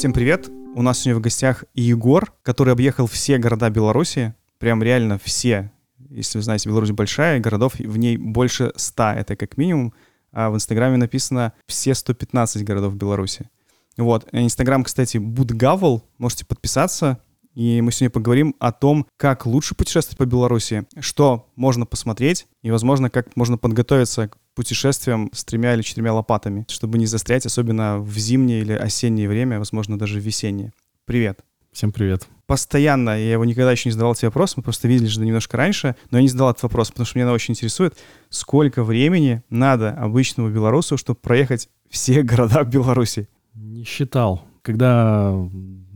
Всем привет! У нас сегодня в гостях Егор, который объехал все города Беларуси, прям реально все. Если вы знаете, Беларусь большая, городов в ней больше 100, это как минимум. А в Инстаграме написано все 115 городов Беларуси. Вот. Инстаграм, кстати, Будгавл, можете подписаться. И мы сегодня поговорим о том, как лучше путешествовать по Беларуси, что можно посмотреть, и, возможно, как можно подготовиться к путешествиям с тремя или четырьмя лопатами, чтобы не застрять, особенно в зимнее или осеннее время, возможно, даже в весеннее. Привет. Всем привет. Постоянно, я его никогда еще не задавал тебе вопрос, мы просто видели же немножко раньше, но я не задал этот вопрос, потому что меня очень интересует, сколько времени надо обычному белорусу, чтобы проехать все города Беларуси? Не считал. Когда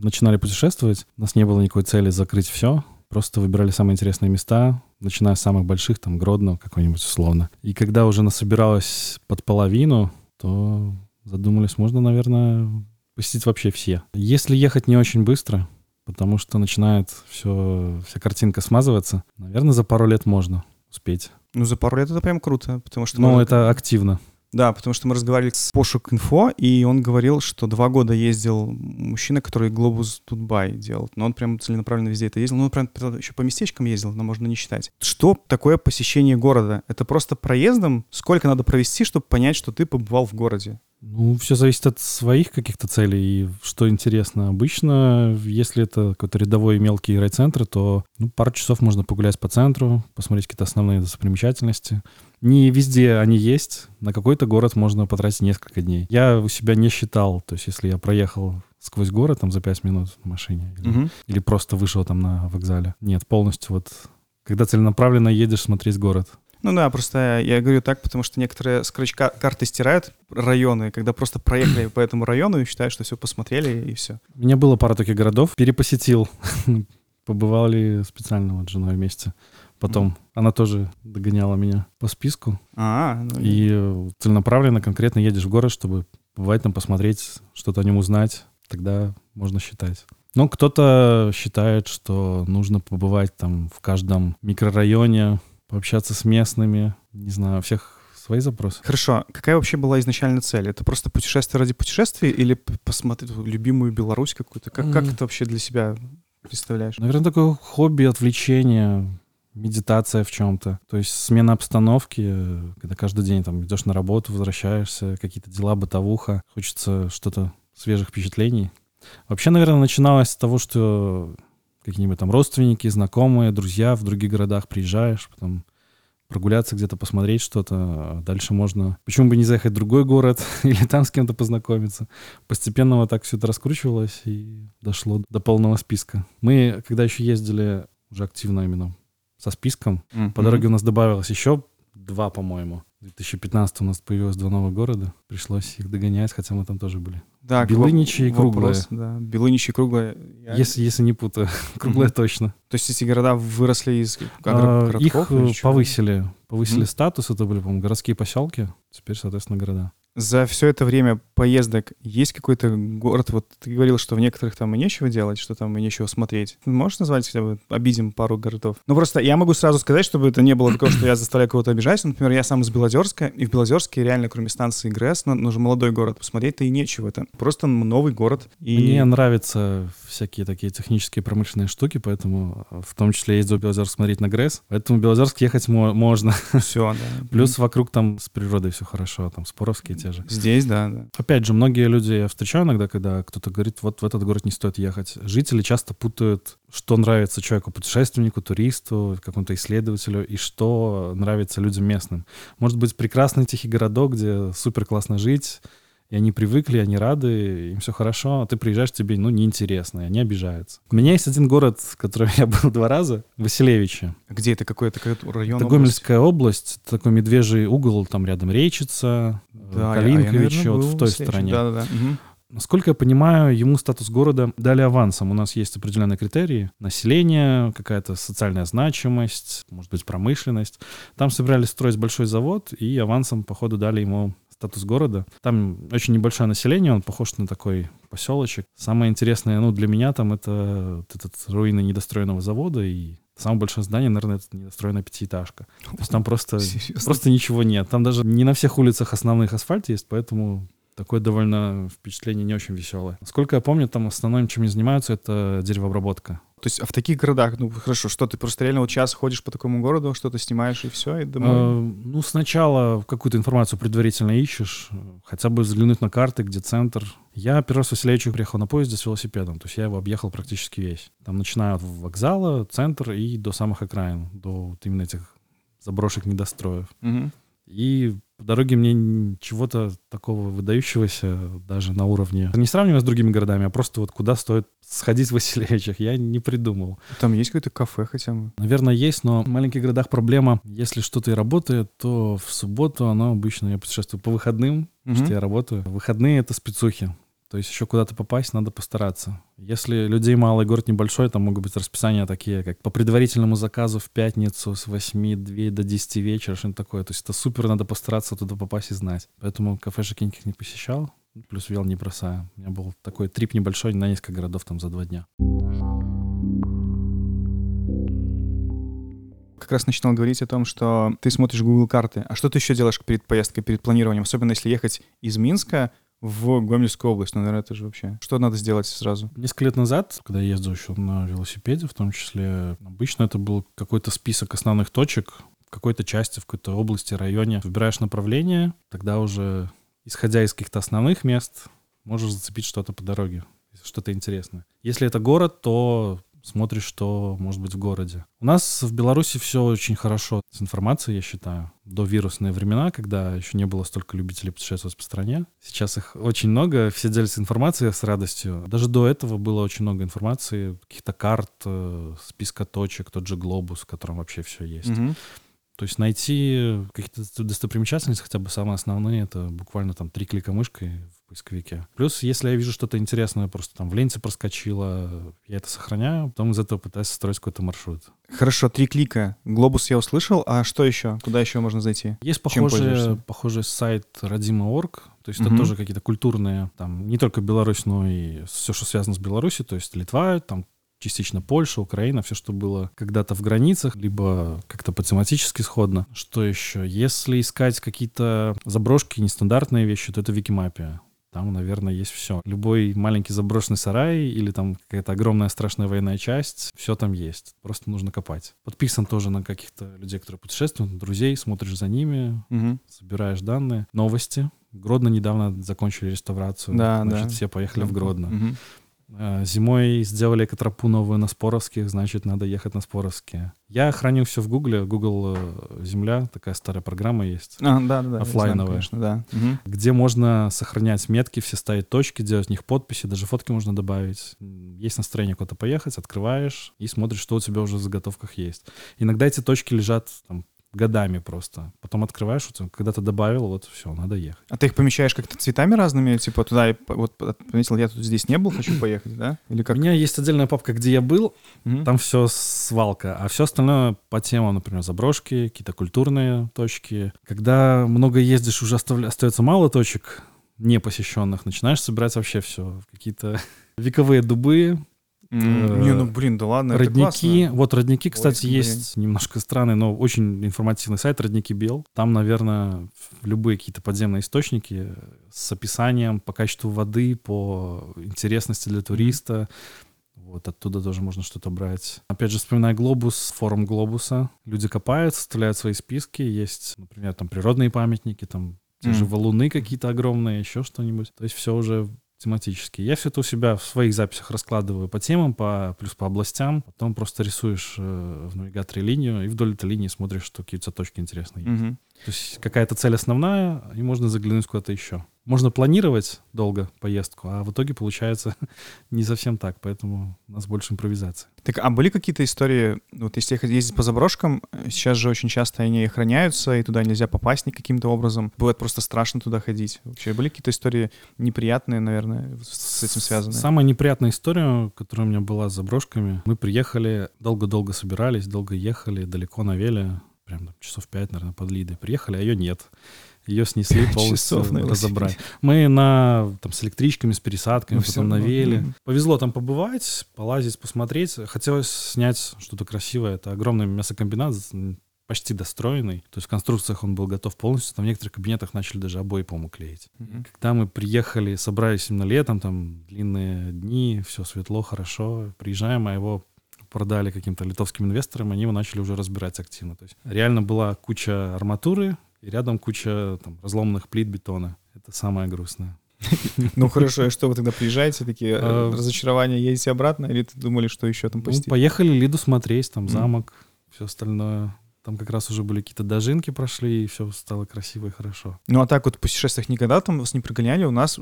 начинали путешествовать, у нас не было никакой цели закрыть все. Просто выбирали самые интересные места, начиная с самых больших, там, Гродно какой-нибудь условно. И когда уже насобиралось под половину, то задумались, можно, наверное, посетить вообще все. Если ехать не очень быстро, потому что начинает все, вся картинка смазываться, наверное, за пару лет можно успеть. Ну, за пару лет это прям круто, потому что... Ну, можно- это активно. Да, потому что мы разговаривали с Пошук Инфо, и он говорил, что два года ездил мужчина, который Глобус Тутбай делал. Но он прям целенаправленно везде это ездил. Ну, он прям еще по местечкам ездил, но можно не считать. Что такое посещение города? Это просто проездом? Сколько надо провести, чтобы понять, что ты побывал в городе? Ну, все зависит от своих каких-то целей и что интересно. Обычно, если это какой-то рядовой мелкий райцентр, то ну, пару часов можно погулять по центру, посмотреть какие-то основные достопримечательности. Не везде они есть. На какой-то город можно потратить несколько дней. Я у себя не считал. То есть, если я проехал сквозь город там за 5 минут на машине или, Мгм. или просто вышел там на вокзале. Нет, полностью вот когда целенаправленно едешь смотреть город. Ну да, просто я говорю так, потому что некоторые с крючка карты стирают районы, когда просто проехали по этому району и считают, что все посмотрели и все. У меня было пара таких городов. Перепосетил. Побывали специально вот с женой вместе. Потом она тоже догоняла меня по списку. А, ну, И целенаправленно, конкретно едешь в город, чтобы побывать там, посмотреть, что-то о нем узнать. Тогда можно считать. Но кто-то считает, что нужно побывать там в каждом микрорайоне, пообщаться с местными. Не знаю, у всех свои запросы. Хорошо, какая вообще была изначально цель? Это просто путешествие ради путешествия или посмотреть любимую Беларусь какую-то? Как, как М. это вообще для себя представляешь? Наверное, такое хобби, отвлечение, медитация в чем-то. То есть смена обстановки, когда каждый день там идешь на работу, возвращаешься, какие-то дела, бытовуха, хочется что-то свежих впечатлений. Вообще, наверное, начиналось с того, что какие-нибудь там родственники, знакомые, друзья в других городах приезжаешь, потом прогуляться где-то, посмотреть что-то. а Дальше можно... Почему бы не заехать в другой город или там с кем-то познакомиться? Постепенно вот так все это раскручивалось и дошло до полного списка. Мы, когда еще ездили уже активно именно со списком, по дороге у нас добавилось еще два, по-моему. В 2015 у нас появилось два новых города. Пришлось их догонять, хотя мы там тоже были. Да, Белыничи и вопрос, Круглое. Да, Белыничи и Круглое. Я- Если, если не путаю. Круглая Мгм. точно. То есть эти города выросли из А, Их городков или э, повысили. Повысили Мгм. статус. Это были, по-моему, городские поселки. Теперь, соответственно, города. За все это время поездок есть какой-то город? Вот ты говорил, что в некоторых там и нечего делать, что там и нечего смотреть. Можешь назвать хотя бы, обидим пару городов? Ну просто я могу сразу сказать, чтобы это не было такого, что я заставляю кого-то обижать. Например, я сам из Белозерска, и в Белозерске реально, кроме станции ГРЭС, ну, нужен молодой город, посмотреть-то и нечего. Это просто новый город. И... Мне нравятся всякие такие технические промышленные штуки, поэтому э, в том числе ездил в Белозерск смотреть на ГРЭС. Поэтому в Белозерск ехать мо- можно. Все, да. Плюс вокруг там с природой все хорошо. Там Споровские те же. Здесь, да. Опять же, многие люди я встречаю иногда, когда кто-то говорит, вот в этот город не стоит ехать. Жители часто путают, что нравится человеку, путешественнику, туристу, какому-то исследователю, и что нравится людям местным. Может быть, прекрасный тихий городок, где супер классно жить, и они привыкли, они рады, им все хорошо, а ты приезжаешь, тебе, ну, неинтересно, и они обижаются. У меня есть один город, в котором я был два раза, Василевичи. Где это? Какой это какой район? Это область? Гомельская область, такой медвежий угол, там рядом Речица, Да, я- а я, Калинкович, наверное, вот в той стороне. Да-да-да. Мгм. Насколько я понимаю, ему статус города дали авансом. У нас есть определенные критерии. Население, какая-то социальная значимость, может быть, промышленность. Там собирались строить большой завод, и авансом, походу, дали ему статус города. Там очень небольшое население, он похож на такой поселочек. Самое интересное, ну, для меня там это вот этот руины недостроенного завода и Самое большое здание, наверное, это недостроенная пятиэтажка. То есть там просто, Серьезно? просто ничего нет. Там даже не на всех улицах основных асфальт есть, поэтому такое довольно впечатление не очень веселое. Насколько я помню, там основным, чем они занимаются, это деревообработка. То есть, а в таких городах, ну хорошо, что ты просто реально вот час ходишь по такому городу, что-то снимаешь и все, и домой? Э, ну, сначала какую-то информацию предварительно ищешь, хотя бы взглянуть на карты, где центр. Я первый раз в Василевичу приехал на поезде с велосипедом, то есть я его объехал практически весь. Там начиная от вокзала, центр и до самых окраин, до вот именно этих заброшек недостроев. Мгм. И по дороге мне чего-то такого выдающегося даже на уровне, не сравнивая с другими городами, а просто вот куда стоит сходить в Василевичах, я не придумал. Там есть какое-то кафе хотя бы? Наверное, есть, но в маленьких городах проблема, если что-то и работает, то в субботу оно обычно, я путешествую по выходным, Мгм. что я работаю. Выходные — это спецухи. То есть еще куда-то попасть надо постараться. Если людей мало и город небольшой, там могут быть расписания такие, как по предварительному заказу в пятницу с 8 2 до 10 вечера, что-нибудь такое. То есть это супер, надо постараться туда попасть и знать. Поэтому кафешек я никаких не посещал, плюс вел не бросаю. У меня был такой трип небольшой на несколько городов там за два дня. Как раз начинал говорить о том, что ты смотришь Google карты. А что ты еще делаешь перед поездкой, перед планированием? Особенно если ехать из Минска в Гомельскую область. Ну, наверное, это же вообще... Что надо сделать сразу? Несколько лет назад, когда я ездил еще на велосипеде, в том числе, обычно это был какой-то список основных точек в какой-то части, в какой-то области, районе. Выбираешь направление, тогда уже, исходя из каких-то основных мест, можешь зацепить что-то по дороге, что-то интересное. Если это город, то смотришь, что может быть в городе. У нас в Беларуси все очень хорошо с информацией, я считаю. До вирусные времена, когда еще не было столько любителей путешествовать по стране. Сейчас их очень много, все делятся информацией с радостью. Даже до этого было очень много информации, каких-то карт, э, списка точек, тот же глобус, в котором вообще все есть. Мгм. То есть найти какие-то достопримечательности, хотя бы самые основные, это буквально там три клика мышкой в поисковике. Плюс, если я вижу что-то интересное, просто там в ленте проскочило, я это сохраняю, потом из этого пытаюсь строить какой-то маршрут. Хорошо, три клика. Глобус я услышал. А что еще? Куда еще можно зайти? Есть похожий, похожий сайт Родима.орг, то есть это Мгм. тоже какие-то культурные, там не только Беларусь, но и все, что связано с Беларусью, то есть Литва, там частично Польша, Украина, все, что было когда-то в границах, либо как-то по тематически сходно. Что еще? Если искать какие-то заброшки, нестандартные вещи, то это Викимапия. Там, наверное, есть все. Любой маленький заброшенный сарай или там какая-то огромная страшная военная часть, все там есть. Просто нужно копать. Подписан тоже на каких-то людей, которые путешествуют, друзей, смотришь за ними, Мгм. собираешь данные. Новости. Гродно недавно закончили реставрацию. Да, Значит, да. все поехали в Гродно. Мгм. Э, Зимой сделали экотропу новую на Споровских, значит, надо ехать на Споровские. Я храню все в Гугле. Google э, Земля, такая старая программа есть, А, да, да, да. я знаю, Оффлайновая. конечно, да. Мгм. где можно сохранять метки, все ставить точки, делать в них подписи, даже фотки можно добавить. Есть настроение куда-то поехать, открываешь и смотришь, что у тебя уже в заготовках есть. Иногда эти точки лежат там годами просто. Потом открываешь, вот, когда ты добавил, вот все, надо ехать. А ты их помещаешь как-то цветами разными? Типа туда, и вот пометил, я тут здесь не был, хочу поехать, да? Или У как? меня есть отдельная папка, где я был, Мгм. Там все свалка, а все остальное по темам, например, заброшки, какие-то культурные точки. Когда много ездишь, уже оставля- остается мало точек непосещенных, начинаешь собирать вообще все. Какие-то вековые дубы, М, Не, ну блин, да ладно, это родники. классно. Вот родники, кстати, блин. есть немножко странный, но очень информативный сайт Родники Бел. Там, наверное, любые какие-то подземные источники с описанием по качеству воды, по интересности для туриста. Вот оттуда тоже можно что-то брать. Опять же, вспоминая Глобус, форум Глобуса. Люди копают, составляют свои списки. Есть, например, там природные памятники, там те же Мгм. валуны какие-то огромные, еще что-нибудь. То есть все уже тематически. Я все это у себя в своих записях раскладываю по темам, по, плюс по областям. Потом просто рисуешь э, в навигаторе линию и вдоль этой линии смотришь, что какие у тебя точки интересные есть. Мгм. То есть какая-то цель основная, и можно заглянуть куда-то еще. Можно планировать долго поездку, а в итоге получается не совсем так, поэтому у нас больше импровизации. Так, а были какие-то истории, вот если ездить по заброшкам, э, сейчас же очень часто они охраняются, и туда нельзя попасть никаким-то образом. Бывает просто страшно туда ходить. Вообще были какие-то истории неприятные, наверное, с этим связанные? Самая неприятная история, которая у меня была с заброшками. Мы приехали, долго-долго собирались, долго ехали, далеко на веле, прям часов пять, наверное, под Лидой. Приехали, а ее нет. Ее снесли полностью, часов на разобрали. Мы на, там, с электричками, с пересадками, Ну, потом на равно. веле. Мгм. Повезло там побывать, полазить, посмотреть. Хотелось снять что-то красивое. Это огромный мясокомбинат, почти достроенный. То есть в конструкциях он был готов полностью. Там в некоторых кабинетах начали даже обои, по-моему, клеить. Мгм. Когда мы приехали, собрались именно летом, там длинные дни, все светло, хорошо. Приезжаем, а его продали каким-то литовским инвесторам, они его начали уже разбирать активно. То есть реально была куча арматуры и рядом куча там, разломанных плит бетона. Это самое грустное. Ну хорошо, и что вы тогда приезжаете, такие э, А, разочарования, едете обратно, или ты думали, что еще там Ну, посетить? поехали Лиду смотреть, там замок, все остальное. Там как раз уже были какие-то дожинки прошли, и все стало красиво и хорошо. Ну а так вот в путешествиях никогда там вас не прогоняли? У нас,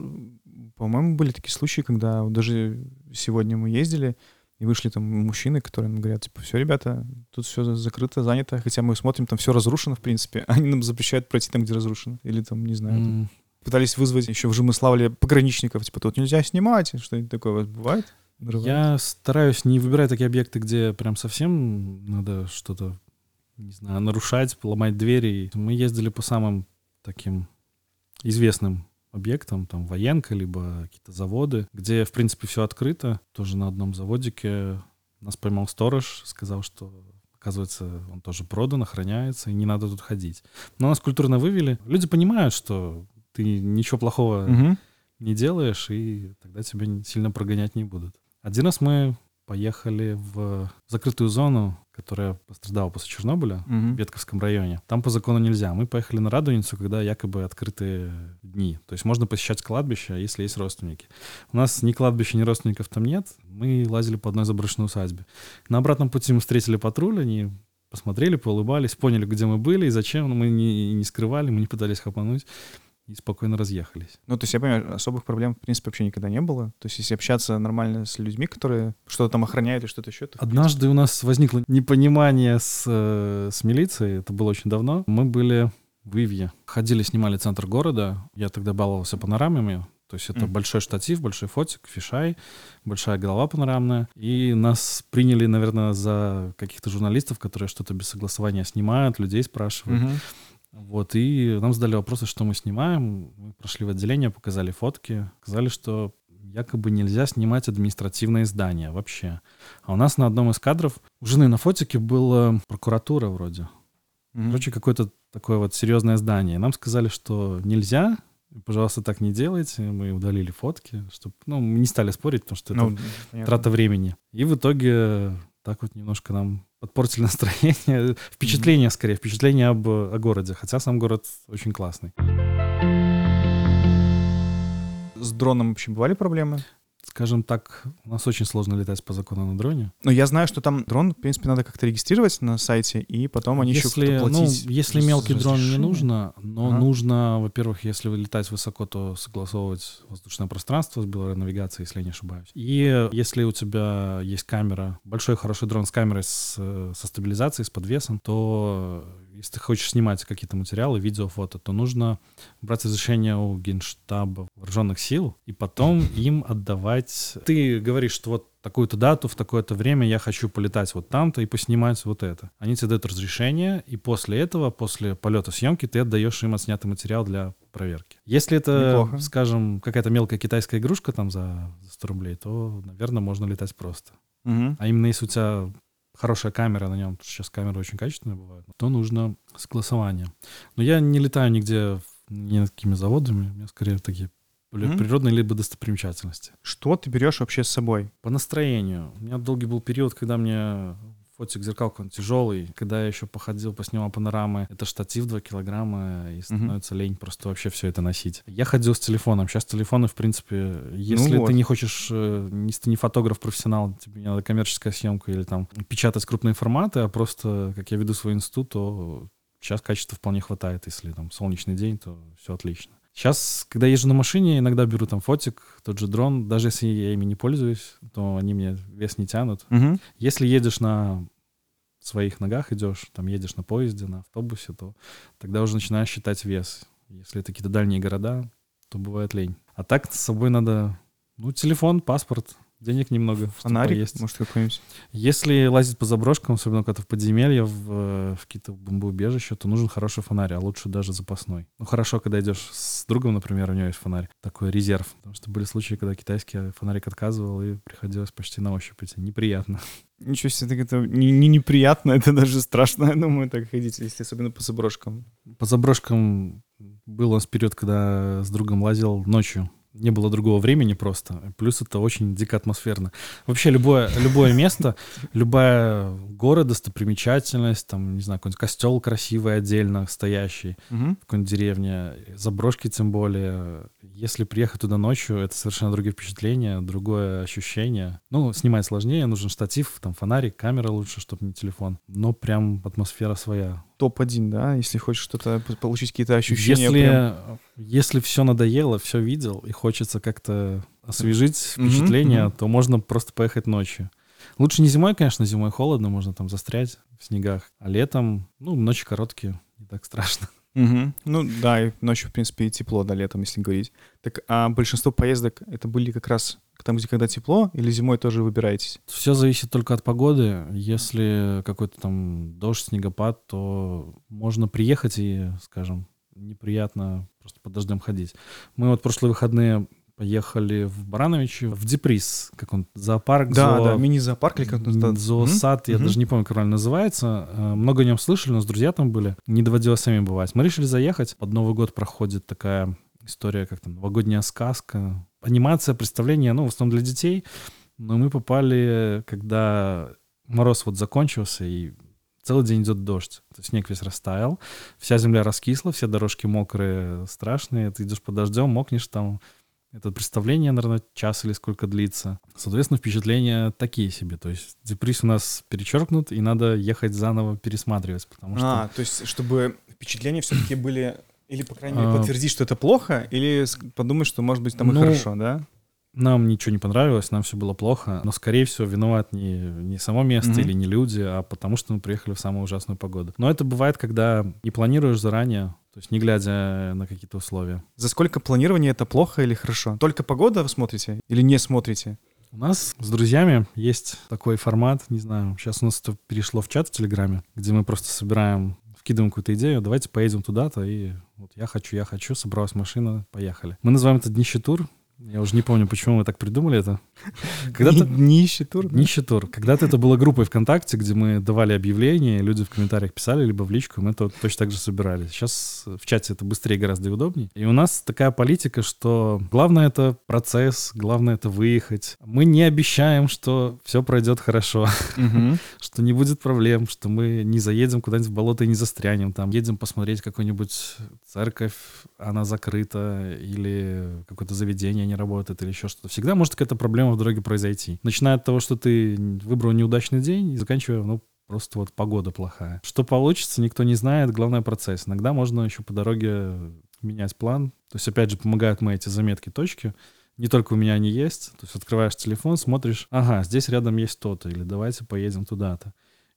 по-моему, были такие случаи, когда даже сегодня мы ездили, и вышли там мужчины, которые нам говорят, типа, все, ребята, тут все закрыто, занято, хотя мы смотрим, там все разрушено, в принципе, они нам запрещают пройти там, где разрушено. Или там, не знаю, М, пытались вызвать еще в Жимыславле пограничников, типа, тут нельзя снимать, что-нибудь такое у вас бывает? Нарывается? Я стараюсь не выбирать такие объекты, где прям совсем надо что-то, не знаю, нарушать, ломать двери. Мы ездили по самым таким известным объектам, там военка, либо какие-то заводы, где, в принципе, все открыто. Тоже на одном заводике нас поймал сторож, сказал, что оказывается, он тоже продан, охраняется, и не надо тут ходить. Но нас культурно вывели. Люди понимают, что ты ничего плохого Мгм. не делаешь, и тогда тебя сильно прогонять не будут. Один раз мы поехали в закрытую зону, которая пострадала после Чернобыля, Мгм. в Ветковском районе. Там по закону нельзя. Мы поехали на Радуницу, когда якобы открытые дни. То есть можно посещать кладбище, если есть родственники. У нас ни кладбища, ни родственников там нет. Мы лазили по одной заброшенной усадьбе. На обратном пути мы встретили патруль, они посмотрели, поулыбались, поняли, где мы были и зачем. Но мы не, не скрывали, мы не пытались хапануть и спокойно разъехались. Ну, то есть я понимаю, особых проблем, в принципе, вообще никогда не было. То есть если общаться нормально с людьми, которые что-то там охраняют или что-то еще, то... Однажды у нас возникло непонимание с, э, с милицией, это было очень давно. Мы были в Ивье, ходили, снимали центр города. Я тогда баловался панорамами, то есть это Мгм. большой штатив, большой фотик, фишай, большая голова панорамная. И нас приняли, наверное, за каких-то журналистов, которые что-то без согласования снимают, людей спрашивают. Мгм. Вот, и нам задали вопросы, что мы снимаем. Мы прошли в отделение, показали фотки. Сказали, что якобы нельзя снимать административные здания вообще. А у нас на одном из кадров у жены на фотике была прокуратура вроде. Мгм. Короче, какое-то такое вот серьезное здание. Нам сказали, что нельзя, пожалуйста, так не делайте. Мы удалили фотки, чтобы, ну, мы не стали спорить, потому что это Ну, понятно. трата времени. И в итоге так вот немножко нам подпортили настроение. Впечатление, скорее, впечатление об, о городе. Хотя сам город очень классный. С дроном вообще бывали проблемы? Скажем так, у нас очень сложно летать по закону на дроне. Но я знаю, что там дрон, в принципе, надо как-то регистрировать на сайте, и потом они еще если, ну, платить. если раз- мелкий дрон не нужно, но Ага. нужно, во-первых, если вы летать высоко, то согласовывать воздушное пространство с навигацией, если я не ошибаюсь. И если у тебя есть камера, большой хороший дрон с камерой с, со стабилизацией, с подвесом, то если ты хочешь снимать какие-то материалы, видео, фото, то нужно брать разрешение у Генштаба вооруженных сил и потом им отдавать. Ты говоришь, что вот такую-то дату, в такое-то время я хочу полетать вот там-то и поснимать вот это. Они тебе дают разрешение, и после этого, после полета съемки, ты отдаешь им отснятый материал для проверки. Если это, Неплохо. скажем, какая-то мелкая китайская игрушка там за за 100 рублей, то, наверное, можно летать просто. Мгм. А именно если у тебя хорошая камера на нем, сейчас камеры очень качественные бывают, то нужно согласование. Но я не летаю нигде ни над какими заводами, у меня скорее такие Мгм. природные либо достопримечательности. Что ты берешь вообще с собой? По настроению. У меня долгий был период, когда мне фотик зеркалка он тяжелый. Когда я еще походил, поснимал панорамы, это штатив 2 килограмма, и становится лень просто вообще все это носить. Я ходил с телефоном. Сейчас телефоны, в принципе, если вот. ты не хочешь, э, если ты не фотограф-профессионал, тебе не надо коммерческая съемка или там печатать крупные форматы, а просто, как я веду свой институт, то сейчас качества вполне хватает. Если там солнечный день, то все отлично. Сейчас, когда езжу на машине, иногда беру там фотик, тот же дрон. Даже если я ими не пользуюсь, то они мне вес не тянут. Мгм. Если едешь на своих ногах, идешь, там едешь на поезде, на автобусе, то тогда уже начинаешь считать вес. Если это какие-то дальние города, то бывает лень. А так с собой надо, ну, телефон, паспорт, денег немного. Фонарик, поесть. может, какой-нибудь. Если лазить по заброшкам, особенно когда в подземелье, в, э, в какие-то бомбоубежища, то нужен хороший фонарь, а лучше даже запасной. Ну, хорошо, когда идешь с другом, например, у него есть фонарь, такой резерв. Потому что были случаи, когда китайский фонарик отказывал, и приходилось почти на ощупь идти. Неприятно. Ничего себе, так это не, не неприятно, это даже страшно, я думаю, так ходить, если особенно по заброшкам. По заброшкам был у нас период, когда с другом лазил ночью. Не было другого времени просто. Плюс это очень дико атмосферно. Вообще любое, любое место, любая город, достопримечательность, там, не знаю, какой-нибудь костел красивый отдельно стоящий, Мгм. в какой-нибудь деревне, заброшки тем более. Если приехать туда ночью, это совершенно другие впечатления, другое ощущение. Ну, снимать сложнее, нужен штатив, там фонарик, камера лучше, чтобы не телефон. Но прям атмосфера своя. Топ-1, да, если хочешь что-то получить какие-то ощущения. Если, прям. если все надоело, все видел, и хочется как-то освежить впечатление, мгм. то можно просто поехать ночью. Лучше не зимой, конечно, зимой холодно, можно там застрять в снегах. А летом, ну, ночи короткие, не так страшно. Мгм. Ну да, и ночью, в принципе, и тепло, да, летом, если говорить. Так, а большинство поездок это были как раз там, где когда тепло, или зимой тоже выбираетесь? Все зависит только от погоды. Если какой-то там дождь, снегопад, то можно приехать и, скажем, неприятно просто под дождем ходить. Мы вот прошлые выходные поехали в Барановичи, в Деприс, как он, зоопарк, Да, зоо- да, мини-зоопарк или как он Зоосад, я Мгм. даже не помню, как правильно называется. Э, Много о нем слышали, у нас друзья там были. Не доводилось самим бывать. Мы решили заехать. Под Новый год проходит такая история, как там, новогодняя сказка. Анимация, представление, ну, в основном для детей. Но мы попали, когда мороз вот закончился, и целый день идет дождь. То есть снег весь растаял, вся земля раскисла, все дорожки мокрые, страшные. Ты идешь под дождем, мокнешь там. Это представление, наверное, час или сколько длится. Соответственно, впечатления такие себе. То есть депресс у нас перечеркнут, и надо ехать заново пересматривать, потому что... А, то есть, чтобы впечатления все-таки были, или, по крайней мере, А. подтвердить, что это плохо, или подумать, что, может быть, там и Ну, хорошо, да? Нам ничего не понравилось, нам все было плохо, но, скорее всего, виноват не, не само место Мгм. или не люди, а потому что мы приехали в самую ужасную погоду. Но это бывает, когда не планируешь заранее, то есть не глядя на какие-то условия. За сколько планирования это плохо или хорошо? Только погода вы смотрите или не смотрите? У нас с друзьями есть такой формат, не знаю, сейчас у нас это перешло в чат в Телеграме, где мы просто собираем, вкидываем какую-то идею, давайте поедем туда-то, и вот я хочу, я хочу, собралась машина, поехали. Мы называем это днищетур, я уже не помню, почему мы так придумали это. Когда-то... Нищий тур, да? Нищетур. Когда-то это было группой ВКонтакте, где мы давали объявления, люди в комментариях писали, либо в личку, мы это точно так же собирали. Сейчас в чате это быстрее гораздо и удобнее. И у нас такая политика, что главное это процесс, главное это выехать. Мы не обещаем, что все пройдет хорошо, что не будет проблем, что мы не заедем куда-нибудь в болото и не застрянем там. Едем посмотреть какую-нибудь церковь, она закрыта, или какое-то заведение не работает, или еще что-то. Всегда может какая-то проблема в дороге произойти. Начиная от того, что ты выбрал неудачный день, и заканчивая, ну, просто вот погода плохая. Что получится, никто не знает, главное процесс. Иногда можно еще по дороге менять план. То есть, опять же, помогают мои эти заметки, точки. Не только у меня они есть. То есть открываешь телефон, смотришь, ага, здесь рядом есть то-то, или давайте поедем туда-то.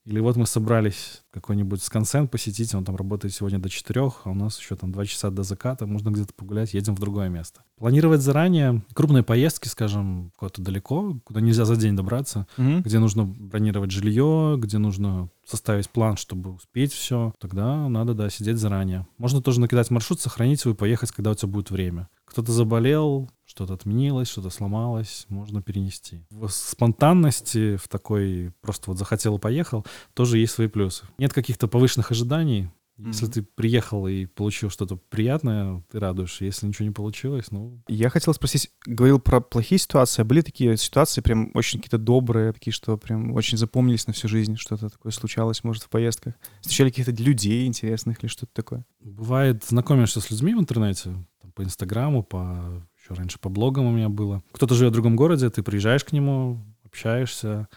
Или вот мы собрались какой-нибудь скансен посетить, он там работает сегодня до 4, а у нас еще там 2 часа до заката, можно где-то погулять, едем в другое место. Планировать заранее крупные поездки, скажем, куда-то далеко, куда нельзя за день добраться, Мгм. где нужно бронировать жилье, где нужно составить план, чтобы успеть все, тогда надо, да, сидеть заранее. Можно тоже накидать маршрут, сохранить его и поехать, когда у тебя будет время. Кто-то заболел, что-то отменилось, что-то сломалось, можно перенести. В спонтанности, в такой просто вот захотел и поехал, тоже есть свои плюсы. Нет каких-то повышенных ожиданий. Если Мгм. ты приехал и получил что-то приятное, ты радуешься. Если ничего не получилось, ну, Я хотел спросить, говорил про плохие ситуации, а были такие ситуации прям очень какие-то добрые, такие, что прям очень запомнились на всю жизнь, что-то такое случалось, может, в поездках? Встречали каких-то людей интересных или что-то такое? Бывает, знакомишься с людьми в интернете, там, по Инстаграму, по еще раньше по блогам у меня было. Кто-то живет в другом городе, ты приезжаешь к нему, общаешься,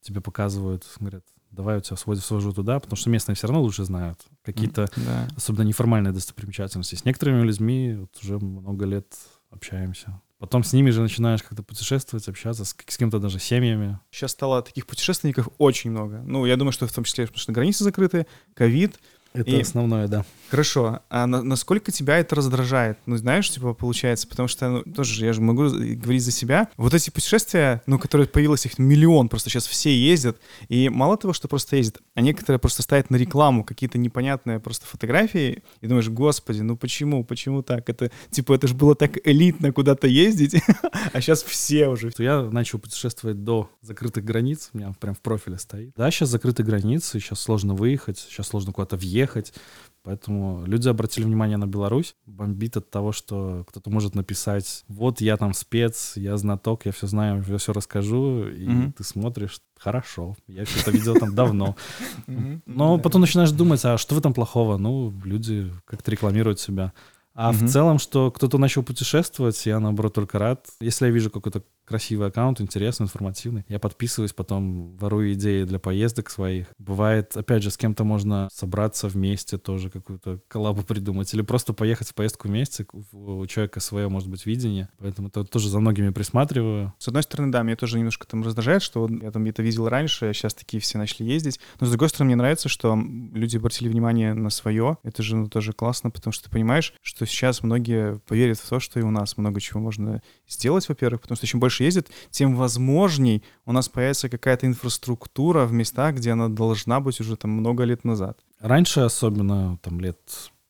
тебе показывают, говорят, давай я тебя сводю, свожу туда, потому что местные все равно лучше знают. Какие-то, Да. особенно неформальные достопримечательности. С некоторыми людьми вот уже много лет общаемся. Потом с ними же начинаешь как-то путешествовать, общаться, с, с кем-то даже семьями. Сейчас стало таких путешественников очень много. Ну, я думаю, что в том числе, потому что границы закрыты, ковид, Это И- основное, да. Хорошо, а на- насколько тебя это раздражает? Ну, знаешь, типа, получается, потому что, ну, тоже, я же могу говорить за себя. Вот эти путешествия, ну, которые появилось их миллион, просто сейчас все ездят, и мало того, что просто ездят, а некоторые просто ставят на рекламу какие-то непонятные просто фотографии, и думаешь, господи, ну почему, почему так? Это, типа, это же было так элитно куда-то ездить, а сейчас все уже. я начал путешествовать до закрытых границ, у меня прям в профиле стоит. Да, сейчас закрыты границы, сейчас сложно выехать, сейчас сложно куда-то въехать, поэтому люди обратили внимание на Беларусь, бомбит от того, что кто-то может написать, вот я там спец, я знаток, я все знаю, я все расскажу, и Мгм. ты смотришь, хорошо, я все это видел там давно. Но потом начинаешь думать, а что в этом плохого? Ну, люди как-то рекламируют себя. А Мгм. в целом, что кто-то начал путешествовать, я, наоборот, только рад. Если я вижу какой-то красивый аккаунт, интересный, информативный, я подписываюсь, потом ворую идеи для поездок своих. Бывает, опять же, с кем-то можно собраться вместе тоже, какую-то коллабу придумать, или просто поехать в поездку вместе. У человека свое, может быть, видение. Поэтому это тоже за многими присматриваю. С одной стороны, да, меня тоже немножко там раздражает, что я там это видел раньше, а сейчас такие все начали ездить. Но с другой стороны, мне нравится, что люди обратили внимание на свое. Это же ну, тоже классно, потому что ты понимаешь, что сейчас многие поверят в то, что и у нас много чего можно сделать, во-первых, потому что чем больше ездят, тем возможней у нас появится какая-то инфраструктура в местах, где она должна быть уже там много лет назад. Раньше, особенно там лет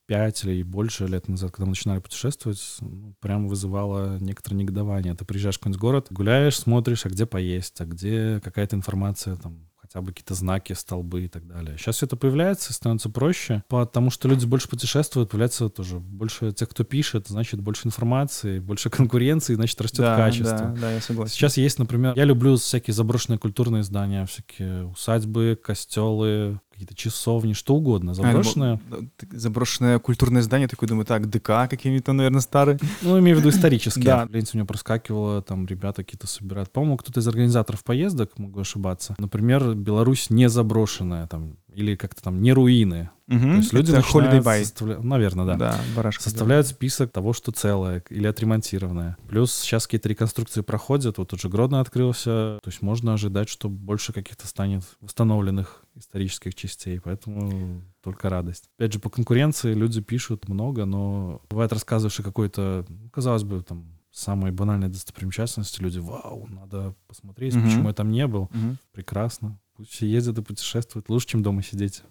пять или больше лет назад, когда мы начинали путешествовать, ну, прям вызывало некоторое негодование. Ты приезжаешь в какой-нибудь город, гуляешь, смотришь, а где поесть, а где какая-то информация, там, хотя бы какие-то знаки, столбы и так далее. Сейчас все это появляется, становится проще, потому что люди больше путешествуют, появляется тоже больше тех, кто пишет, значит, больше информации, больше конкуренции, значит, растет да, качество. да, да, я согласен. Сейчас есть, например, я люблю всякие заброшенные культурные здания, всякие усадьбы, костелы, какие-то часовни, что угодно, заброшенные. А, ну, заброшенное культурное здание, такой думаю, так, ДК какие-нибудь там, наверное, старые. Ну, имею в виду исторические. Да. Ленте у меня проскакивало, там ребята какие-то собирают. По-моему, кто-то из организаторов поездок, могу ошибаться. Например, Беларусь не заброшенная, там, или как-то там не руины. То есть люди начинают Bay. составля- Наверное, да. Да, барашка. Составляют список того, что целое или отремонтированное. Плюс сейчас какие-то реконструкции проходят. Вот тут же Гродно открылся. То есть можно ожидать, что больше каких-то станет восстановленных исторических частей. Поэтому только радость. Опять же, по конкуренции люди пишут много, но бывает рассказываешь о какой-то, ну, казалось бы, там, самой банальной достопримечательности. Люди, вау, надо посмотреть, Мгм. почему я там не был. Мгм. Прекрасно. Все ездят и путешествуют. Лучше, чем дома сидеть.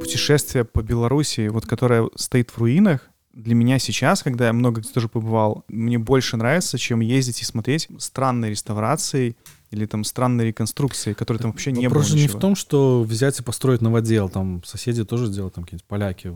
Путешествие по Беларуси, вот которое стоит в руинах, для меня сейчас, когда я много где тоже побывал, мне больше нравится, чем ездить и смотреть странные реставрации или там странные реконструкции, которые там вообще не было Вопрос же не в том, что взять и построить новодел. Там соседи тоже делают, там какие-нибудь поляки.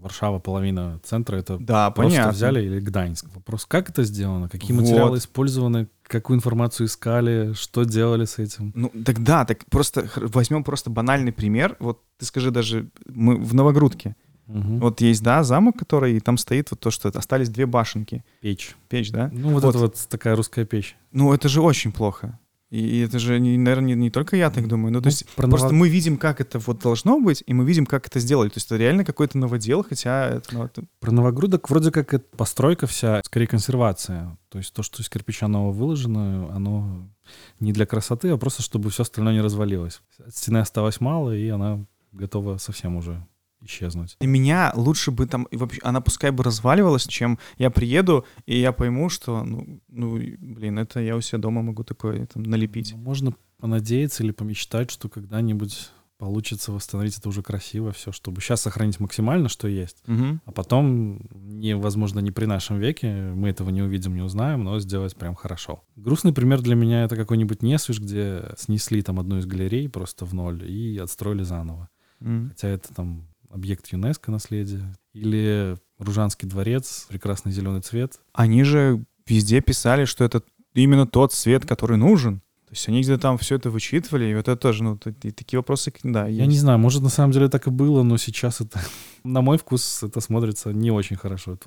Варшава, половина центра, это Да, просто понятно. взяли или Гданьск. Вопрос, как это сделано, какие Вот. материалы использованы, какую информацию искали, что делали с этим. Ну, так да, так просто возьмем просто банальный пример. Вот ты скажи даже, мы в Новогрудке. Мгм. Вот есть, да, замок, который, и там стоит вот то, что остались две башенки. Печь. Печь, да? Ну, вот, Вот. это вот такая русская печь. Ну, это же очень плохо. И это же, не, наверное, не, не только я так думаю. Ну, то Ну, есть про просто ново- мы видим, как это вот должно быть, и мы видим, как это сделали. То есть это реально какой-то новодел, хотя это, ну, это- Про новогрудок вроде как это постройка вся, скорее консервация. То есть то, что из кирпича нового выложено, оно не для красоты, а просто чтобы все остальное не развалилось. От стены осталось мало, и она готова совсем уже исчезнуть. Для меня лучше бы там, и вообще, она пускай бы разваливалась, чем я приеду, и я пойму, что, ну, ну, и, блин, это я у себя дома могу такое там налепить. Ну, Можно понадеяться или помечтать, что когда-нибудь получится восстановить это уже красиво все, чтобы сейчас сохранить максимально, что есть. Мгм. А потом, невозможно, не при нашем веке, мы этого не увидим, не узнаем, но сделать прям хорошо. Грустный пример для меня это какой-нибудь Несвиж, где снесли там одну из галерей просто в ноль и отстроили заново. Хотя это там объект ЮНЕСКО наследия. Или Ружанский дворец, прекрасный зеленый цвет. Они же везде писали, что это именно тот цвет, который нужен. То есть они где-то там все это вычитывали, и вот это тоже, ну, и такие вопросы, да, Я не знаю, может, на самом деле так и было, но сейчас это, на мой вкус, это смотрится не очень хорошо. Это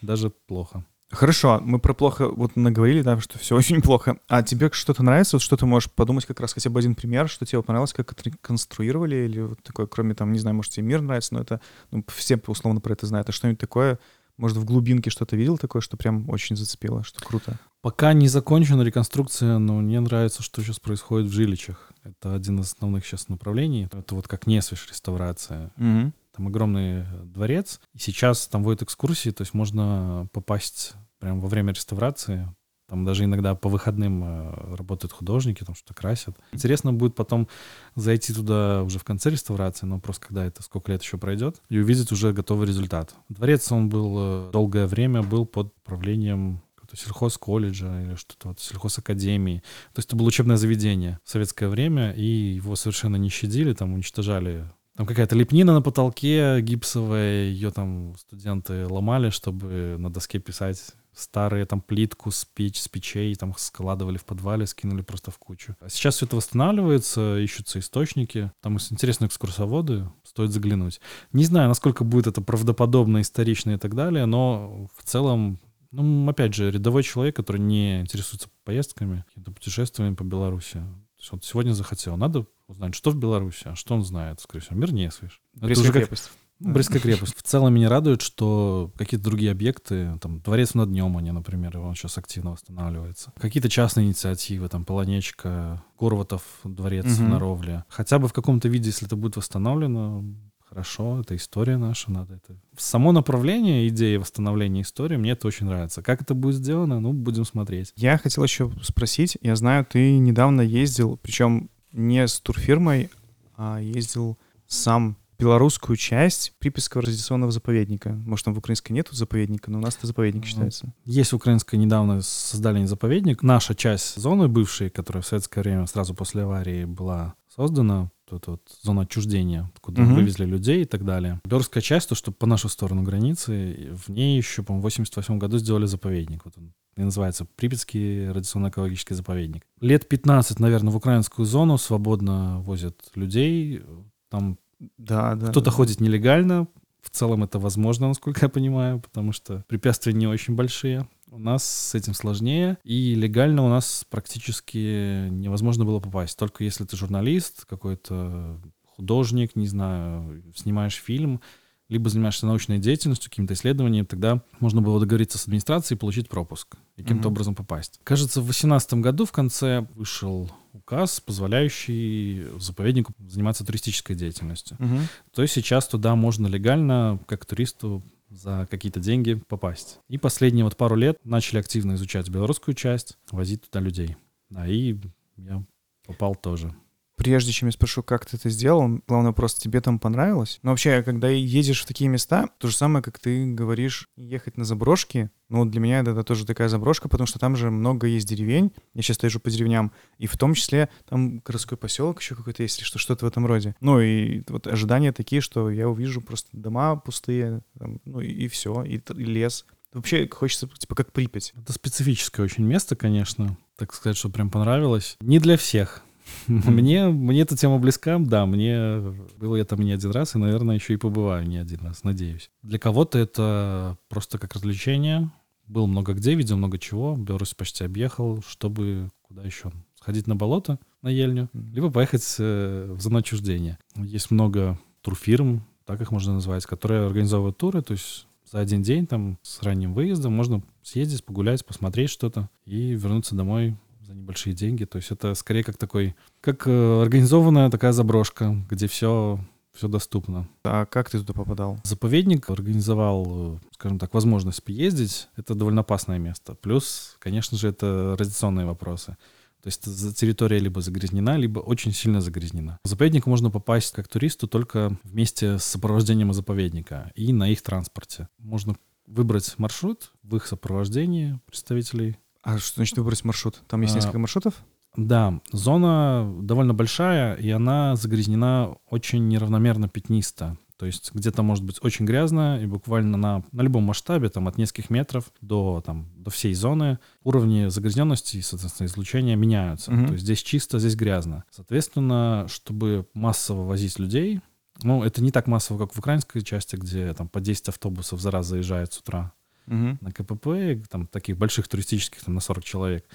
даже плохо. Хорошо, мы про плохо вот наговорили, да, что все очень плохо. А тебе что-то нравится? Вот что ты можешь подумать как раз хотя бы один пример, что тебе понравилось, как это реконструировали, или вот такое, кроме там, не знаю, может, тебе мир нравится, но это, ну, все условно про это знают. А что-нибудь такое, может, в глубинке что-то видел такое, что прям очень зацепило, что круто? Пока не закончена реконструкция, но мне нравится, что сейчас происходит в Жиличах. Это один из основных сейчас направлений. Это вот как Несвиш реставрация. Мгм. Там огромный дворец. И сейчас там водят экскурсии, то есть можно попасть прямо во время реставрации. Там даже иногда по выходным э, работают художники, там что-то красят. Интересно будет потом зайти туда уже в конце реставрации, но просто когда это, сколько лет еще пройдет, и увидеть уже готовый результат. Дворец, он был э, долгое время, был под управлением какого-то сельхозколледжа или что-то, вот, сельхозакадемии. То есть это было учебное заведение в советское время, и его совершенно не щадили, там уничтожали там какая-то лепнина на потолке гипсовая, ее там студенты ломали, чтобы на доске писать старые там плитку с печь, с печей, там складывали в подвале, скинули просто в кучу. А сейчас все это восстанавливается, ищутся источники, там интересные экскурсоводы, стоит заглянуть. Не знаю, насколько будет это правдоподобно, исторично и так далее, но в целом ну, опять же, рядовой человек, который не интересуется поездками, какими-то путешествиями по Беларуси. То вот сегодня захотел, надо узнать, что в Беларуси, а что он знает, скорее всего. Мир не. Это Брестская как- крепость. ну, Брестская крепость. В целом меня радует, что какие-то другие объекты, там, дворец над днем они, например, он сейчас активно восстанавливается. Какие-то частные инициативы, там, Полонечка, Горватов дворец Мгм. на Ровле. Хотя бы в каком-то виде, если это будет восстановлено, хорошо, это история наша, надо это. Само направление, идея восстановления истории, мне это очень нравится. Как это будет сделано, ну, будем смотреть. Я хотел еще спросить, я знаю, ты недавно ездил, причем не с турфирмой, а ездил сам белорусскую часть Припятского радиационного заповедника. Может, там в украинской нету заповедника, но у нас это заповедник Мгм. считается. Есть в украинской недавно создали заповедник. Наша часть зоны бывшей, которая в советское время сразу после аварии была создана, тут вот зона отчуждения, куда Мгм. вывезли людей и так далее. Белорусская часть, то, что по нашу сторону границы, в ней еще, по-моему, в 88 году сделали заповедник. Вот он и называется Припятский радиационно-экологический заповедник. Лет 15, наверное, в украинскую зону свободно возят людей. Там Да, да. кто-то да. ходит нелегально. В целом это возможно, насколько я понимаю, потому что препятствия не очень большие. У нас с этим сложнее, и легально у нас практически невозможно было попасть. Только если ты журналист, какой-то художник, не знаю, снимаешь фильм, либо занимаешься научной деятельностью, каким-то исследованием, тогда можно было договориться с администрацией и получить пропуск и каким-то Мгм. образом попасть. Кажется, в 2018 году в конце вышел указ, позволяющий заповеднику заниматься туристической деятельностью. Мгм. То есть сейчас туда можно легально, как туристу, за какие-то деньги попасть. И последние вот пару лет начали активно изучать белорусскую часть, возить туда людей. Да, и я попал тоже. Прежде чем я спрошу, как ты это сделал, главное просто тебе там понравилось. Но вообще, когда едешь в такие места, то же самое, как ты говоришь, ехать на заброшки. Ну, для меня это, это тоже такая заброшка, потому что там же много есть деревень. Я сейчас езжу по деревням. И в том числе там городской поселок еще какой-то есть, или что, что-то в этом роде. Ну, и вот ожидания такие, что я увижу просто дома пустые, там, ну, и, все, и, и лес. Вообще хочется, типа, как Припять. Это специфическое очень место, конечно. Так сказать, что прям понравилось. Не для всех. Мне, мне эта тема близка, да, мне было я там не один раз, и, наверное, еще и побываю не один раз, надеюсь. Для кого-то это просто как развлечение. Был много где, видел много чего. Беларусь почти объехал, чтобы куда еще? Сходить на болото, на Ельню, либо поехать э, в зону отчуждения. Есть много турфирм, так их можно назвать, которые организовывают туры, то есть за один день там с ранним выездом можно съездить, погулять, посмотреть что-то и вернуться домой за небольшие деньги. То есть это скорее как такой, как э, организованная такая заброшка, где все, все доступно. А как ты туда попадал? Заповедник организовал, э, скажем так, возможность поездить. Это довольно опасное место. Плюс, конечно же, это радиационные вопросы. То есть территория либо загрязнена, либо очень сильно загрязнена. В заповедник можно попасть как туристу только вместе с сопровождением заповедника и на их транспорте. Можно выбрать маршрут в их сопровождении представителей. А что значит выбрать маршрут? Там есть А, несколько маршрутов? Да, зона довольно большая, и она загрязнена очень неравномерно пятнисто. То есть где-то может быть очень грязно, и буквально на, на любом масштабе, там от нескольких метров до, там, до всей зоны, уровни загрязненности и, соответственно, излучения меняются. Мгм. То есть здесь чисто, здесь грязно. Соответственно, чтобы массово возить людей, ну, это не так массово, как в украинской части, где там по 10 автобусов за раз заезжает с утра Мгм. на КПП, там таких больших туристических, там на 40 человек.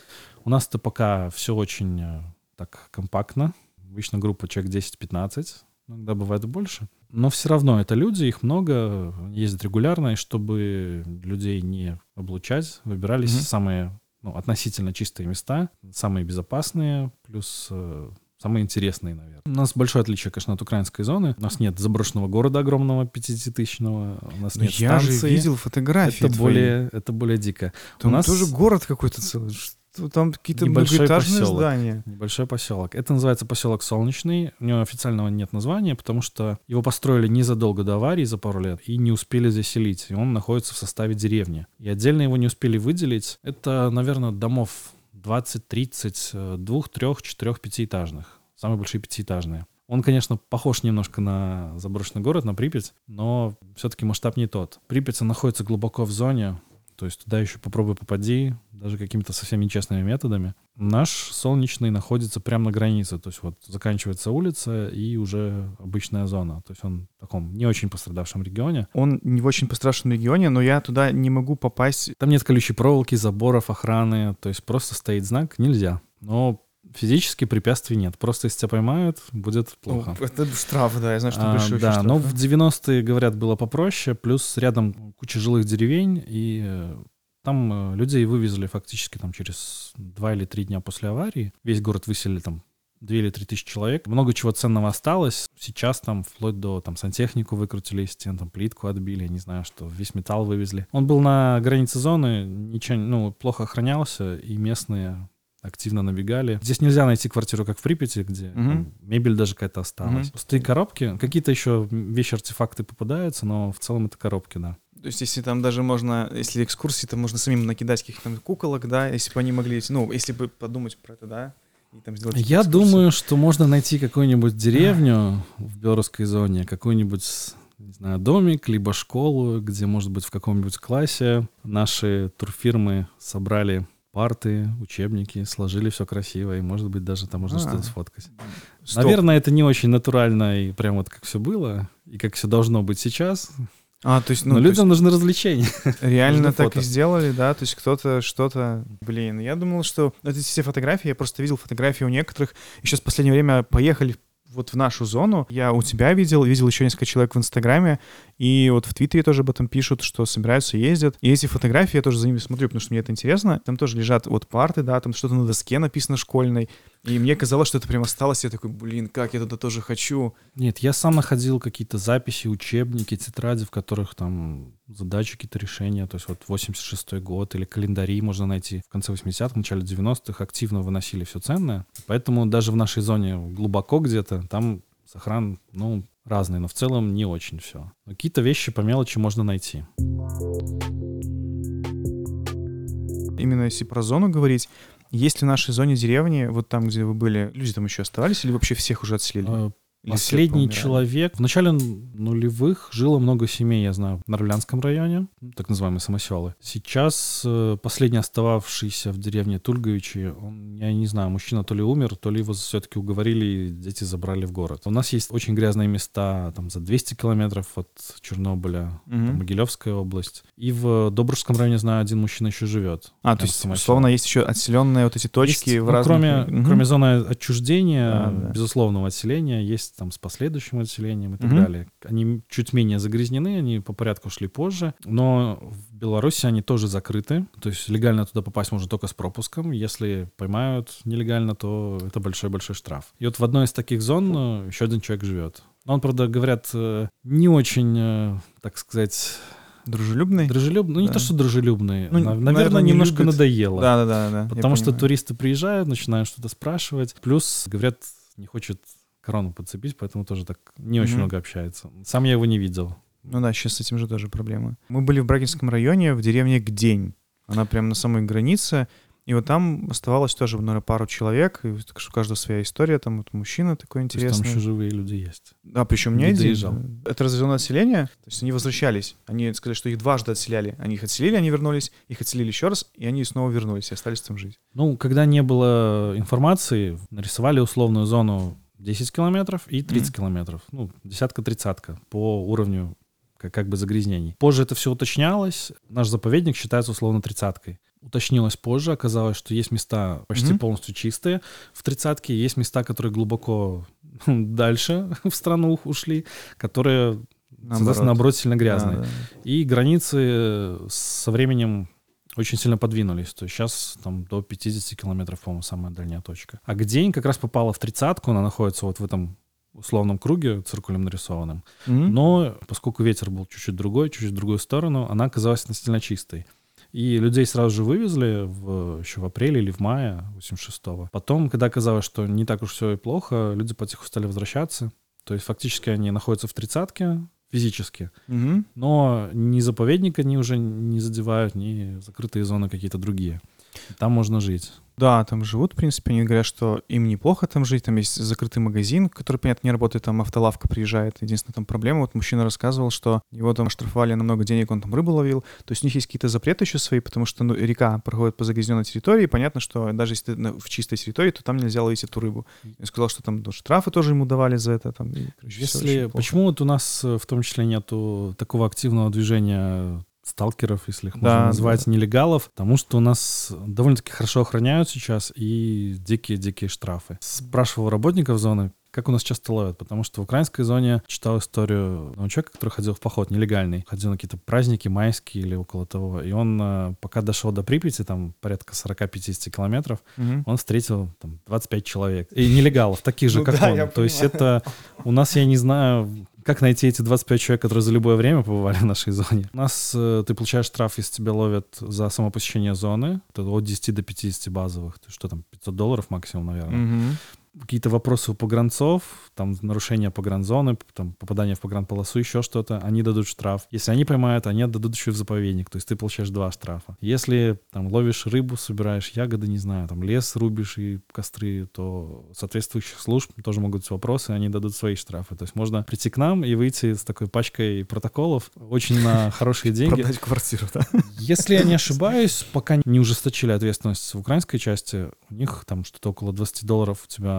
У нас это пока все очень э, так компактно. Обычно группа человек 10-15, иногда бывает больше. Но все равно это люди, их много, ездят регулярно, и чтобы людей не облучать, выбирались Мгм. самые ну, относительно чистые места, самые безопасные, плюс э, самые интересные, наверное. У нас большое отличие, конечно, от украинской зоны. У нас нет заброшенного города огромного, пятитысячного. У нас Но нет я станции. же видел фотографии это твои. более, это более дико. Там у нас тоже город какой-то целый. Что там какие-то многоэтажные поселок. здания. Небольшой поселок. Это называется поселок Солнечный. У него официального нет названия, потому что его построили незадолго до аварии, за пару лет, и не успели заселить. И он находится в составе деревни. И отдельно его не успели выделить. Это, наверное, домов 20-30, э, двух, трех, четырех, пятиэтажных. Самые большие пятиэтажные. Он, конечно, похож немножко на заброшенный город, на Припять, но все-таки масштаб не тот. Припять находится глубоко в зоне, то есть туда еще попробуй попади, даже какими-то совсем нечестными методами. Наш солнечный находится прямо на границе, то есть вот заканчивается улица и уже обычная зона. То есть он в таком не очень пострадавшем регионе. Он не в очень пострадавшем регионе, но я туда не могу попасть. Там нет колючей проволоки, заборов, охраны, то есть просто стоит знак «нельзя». Но физически препятствий нет. Просто если тебя поймают, будет плохо. Ну, это штраф, да, я знаю, что А, большой да, штраф. но в 90-е, говорят, было попроще, плюс рядом куча жилых деревень, и э, там э, людей вывезли фактически там через два или три дня после аварии. Весь город выселили там 2 или 3 тысячи человек. Много чего ценного осталось. Сейчас там вплоть до там сантехнику выкрутили из стен, там плитку отбили, не знаю, что весь металл вывезли. Он был на границе зоны, ничего, ну, плохо охранялся, и местные активно набегали. Здесь нельзя найти квартиру, как в Припяти, где Мгм. там мебель даже какая-то осталась. Мгм. Пустые коробки. Какие-то еще вещи-артефакты попадаются, но в целом это коробки, да. То есть, если там даже можно, если экскурсии, то можно самим накидать каких-то куколок, да, если бы они могли, ну, если бы подумать про это, да, и там сделать Я экскурсию. думаю, что можно найти какую-нибудь деревню в Белорусской зоне, какой-нибудь не знаю, домик, либо школу, где, может быть, в каком-нибудь классе наши турфирмы собрали парты, учебники, сложили все красиво, и, может быть, даже там можно А. что-то сфоткать. Стоп. Наверное, это не очень натурально и прям вот как все было, и как все должно быть сейчас. А, то есть, ну, Но людям нужны развлечения. есть реально так фото. и сделали, да, то есть кто-то что-то, блин, я думал, что эти все фотографии, я просто видел фотографии у некоторых, еще в последнее время поехали вот в нашу зону. Я у тебя видел, видел еще несколько человек в Инстаграме, и вот в Твиттере тоже об этом пишут, что собираются, ездят. И эти фотографии я тоже за ними смотрю, потому что мне это интересно. Там тоже лежат вот парты, да, там что-то на доске написано школьной. И мне казалось, что это прям осталось. Я такой, блин, как я туда тоже хочу. Нет, я сам находил какие-то записи, учебники, тетради, в которых там задачи, какие-то решения. То есть вот 86-й год или календари можно найти в конце 80-х, начале 90-х. Активно выносили все ценное. Поэтому даже в нашей зоне глубоко где-то там сохран, ну, разный, но в целом не очень все. Но какие-то вещи по мелочи можно найти. Именно если про зону говорить, есть ли в нашей зоне деревни, вот там, где вы были, люди там еще оставались или вообще всех уже отселили? Последний человек. В начале нулевых жило много семей, я знаю, в Нарвлянском районе, так называемые самоселы. Сейчас э, последний остававшийся в деревне Тульговичи, он, я не знаю, мужчина то ли умер, то ли его все-таки уговорили, и дети забрали в город. У нас есть очень грязные места там за 200 километров от Чернобыля, там, Могилевская область. И в Добружском районе, знаю, один мужчина еще живет. А, то есть, условно, есть еще отселенные вот эти точки Есть, в ну, разных... кроме, Мгм. кроме зоны отчуждения, А, да. безусловного отселения, есть там с последующим отселением и так Мгм. далее. Они чуть менее загрязнены, они по порядку шли позже, но в Беларуси они тоже закрыты, то есть легально туда попасть можно только с пропуском, если поймают нелегально, то это большой-большой штраф. И вот в одной из таких зон э, еще один человек живет. Он, правда, говорят, э, не очень, э, так сказать, Дружелюбный? дружелюбный. Ну, не Да. то, что дружелюбный. Ну, на- наверное, наверное, не немножко любит. надоело. Да, да, да, Потому что понимаю. туристы приезжают, начинают что-то спрашивать. Плюс, говорят, не хочет корону подцепить, поэтому тоже так не очень Мгм. много общается. Сам я его не видел. Ну да, сейчас с этим же тоже проблема. Мы были в Брагинском районе, в деревне Гдень. Она прям на самой границе. И вот там оставалось тоже, наверное, пару человек. И так что у каждого своя история. Там вот мужчина такой есть там интересный. еще живые люди есть. Да, причем не не один. доезжал. Это разделенное отселение. То есть они возвращались. Они сказали, что их дважды отселяли. Они их отселили, они вернулись. Их отселили еще раз, и они снова вернулись и остались там жить. Ну, когда не было информации, нарисовали условную зону 10 километров и 30 Мгм. километров. Ну, десятка-тридцатка по уровню как, как бы загрязнений. Позже это все уточнялось. Наш заповедник считается условно тридцаткой. Уточнилось позже, оказалось, что есть места почти Мгм. полностью чистые в тридцатке, есть места, которые глубоко дальше в страну ушли, которые, соответственно, наоборот, сильно грязные. Да, да. И границы со временем очень сильно подвинулись. То есть сейчас там до 50 километров, по-моему, самая дальняя точка. А Гдень как раз попала в тридцатку, она находится вот в этом условном круге циркулем нарисованным. Мгм. Но поскольку ветер был чуть-чуть другой, чуть-чуть в другую сторону, она оказалась относительно чистой. И людей сразу же вывезли в, еще в апреле или в мае 86-го. Потом, когда оказалось, что не так уж все и плохо, люди потихоньку стали возвращаться. То есть фактически они находятся в тридцатке физически, Мгм. но ни заповедник они уже не задевают, ни закрытые зоны какие-то другие. Там можно жить. Да, там живут, в принципе, они говорят, что им неплохо там жить, там есть закрытый магазин, который, понятно, не работает, там автолавка приезжает. Единственная там проблема, вот мужчина рассказывал, что его там штрафовали на много денег, он там рыбу ловил, то есть у них есть какие-то запреты еще свои, потому что ну, река проходит по загрязненной территории, и понятно, что даже если ты в чистой территории, то там нельзя ловить эту рыбу. Он сказал, что там ну, штрафы тоже ему давали за это. Там, и, короче, Если почему вот у нас э, в том числе нету такого активного движения сталкеров, если их Да, можно назвать, да. нелегалов, потому что у нас довольно-таки хорошо охраняют сейчас и дикие-дикие штрафы. Спрашивал работников зоны, как у нас часто ловят, потому что в украинской зоне читал историю одного человека, который ходил в поход нелегальный, ходил на какие-то праздники майские или около того, и он, э, пока дошел до Припяти, там порядка 40-50 километров, Мгм. он встретил там 25 человек. И нелегалов, таких же, Ну как да, он. То есть понимаю. это у нас, я не знаю, как найти эти 25 человек, которые за любое время побывали в нашей зоне. У нас э, ты получаешь штраф, если тебя ловят за само посещение зоны. Это от 10 до 50 базовых. То что там, 500 долларов максимум, наверное. Мгм. Какие-то вопросы у погранцов, там нарушение погранзоны, там попадание в погранполосу, еще что-то, они дадут штраф. Если они поймают, они отдадут еще в заповедник, то есть ты получаешь два штрафа. Если там ловишь рыбу, собираешь ягоды, не знаю, там лес рубишь и костры, то соответствующих служб тоже могут быть вопросы, они дадут свои штрафы. То есть можно прийти к нам и выйти с такой пачкой протоколов очень на хорошие деньги. Продать квартиру, да? Если я не ошибаюсь, пока не ужесточили ответственность в украинской части, у них там что-то около 20 долларов у тебя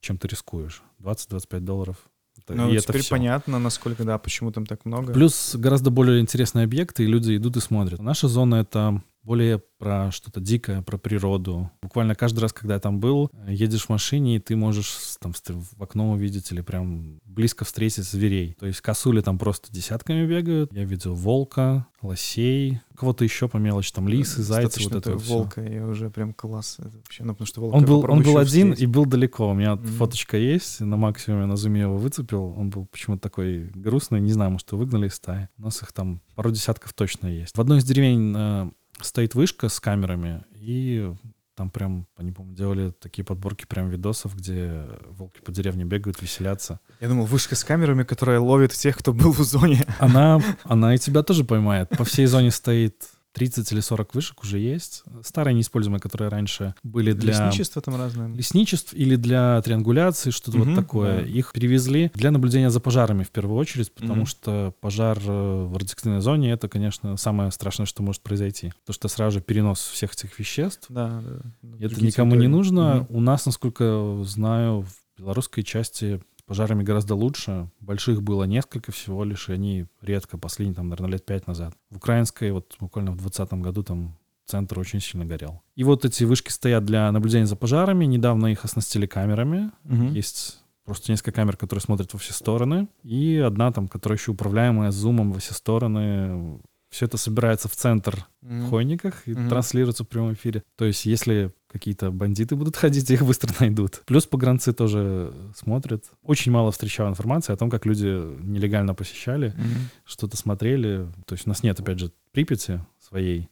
чем ты рискуешь. 20-25 долларов. Это- Ну, и это теперь всё. понятно, насколько, да, почему там так много. Плюс гораздо более интересные объекты, и люди идут и смотрят. Наша зона — это более про что-то дикое, про природу. Буквально каждый раз, когда я там был, э, едешь в машине, и ты можешь там в окно увидеть или прям близко встретить зверей. То есть косули там просто десятками бегают. Я видел волка, лосей, кого-то еще по мелочи, там лисы, зайцы, Достаточно вот это всё. волка, и уже прям класс. Это вообще, ну, потому что волка Он был, он был один встретить. и был далеко. У меня Мгм. фоточка есть, на максимуме на зуме его выцепил. Он был почему-то такой грустный, не знаю, может, выгнали из стаи. У нас их там пару десятков точно есть. В одной из деревень э, стоит вышка с камерами, и там прям, они, по-моему, делали такие подборки прям видосов, где волки по деревне бегают, веселятся. Я думал, вышка с камерами, которая ловит тех, кто был в зоне. Она, она и тебя тоже поймает. По всей зоне стоит 30 или 40 вышек уже есть. Старые неиспользуемые, которые раньше были для... Лесничество там разное. лесничеств или для триангуляции, что-то Мгм, вот такое. да. Их привезли для наблюдения за пожарами в первую очередь, потому Мгм. что пожар э, в радиоактивной зоне — это, конечно, самое страшное, что может произойти. Потому что сразу же перенос всех этих веществ. Да, да. Это другие никому не территории. нужно. Мгм. У нас, насколько знаю, в белорусской части пожарами гораздо лучше. Больших было несколько всего лишь, и они редко, последние, там, наверное, лет пять назад. В украинской, вот буквально в 2020 году там центр очень сильно горел. И вот эти вышки стоят для наблюдения за пожарами. Недавно их оснастили камерами. Мгм. Есть просто несколько камер, которые смотрят во все стороны, и одна там, которая еще управляемая зумом во все стороны. Все это собирается в центр Мгм. в хойниках и Мгм. транслируется в прямом эфире. То есть, если какие-то бандиты будут ходить, их быстро найдут. Плюс погранцы тоже смотрят. Очень мало встречал информации о том, как люди нелегально посещали, Мгм. что-то смотрели. То есть у нас нет, опять же, Припяти своей,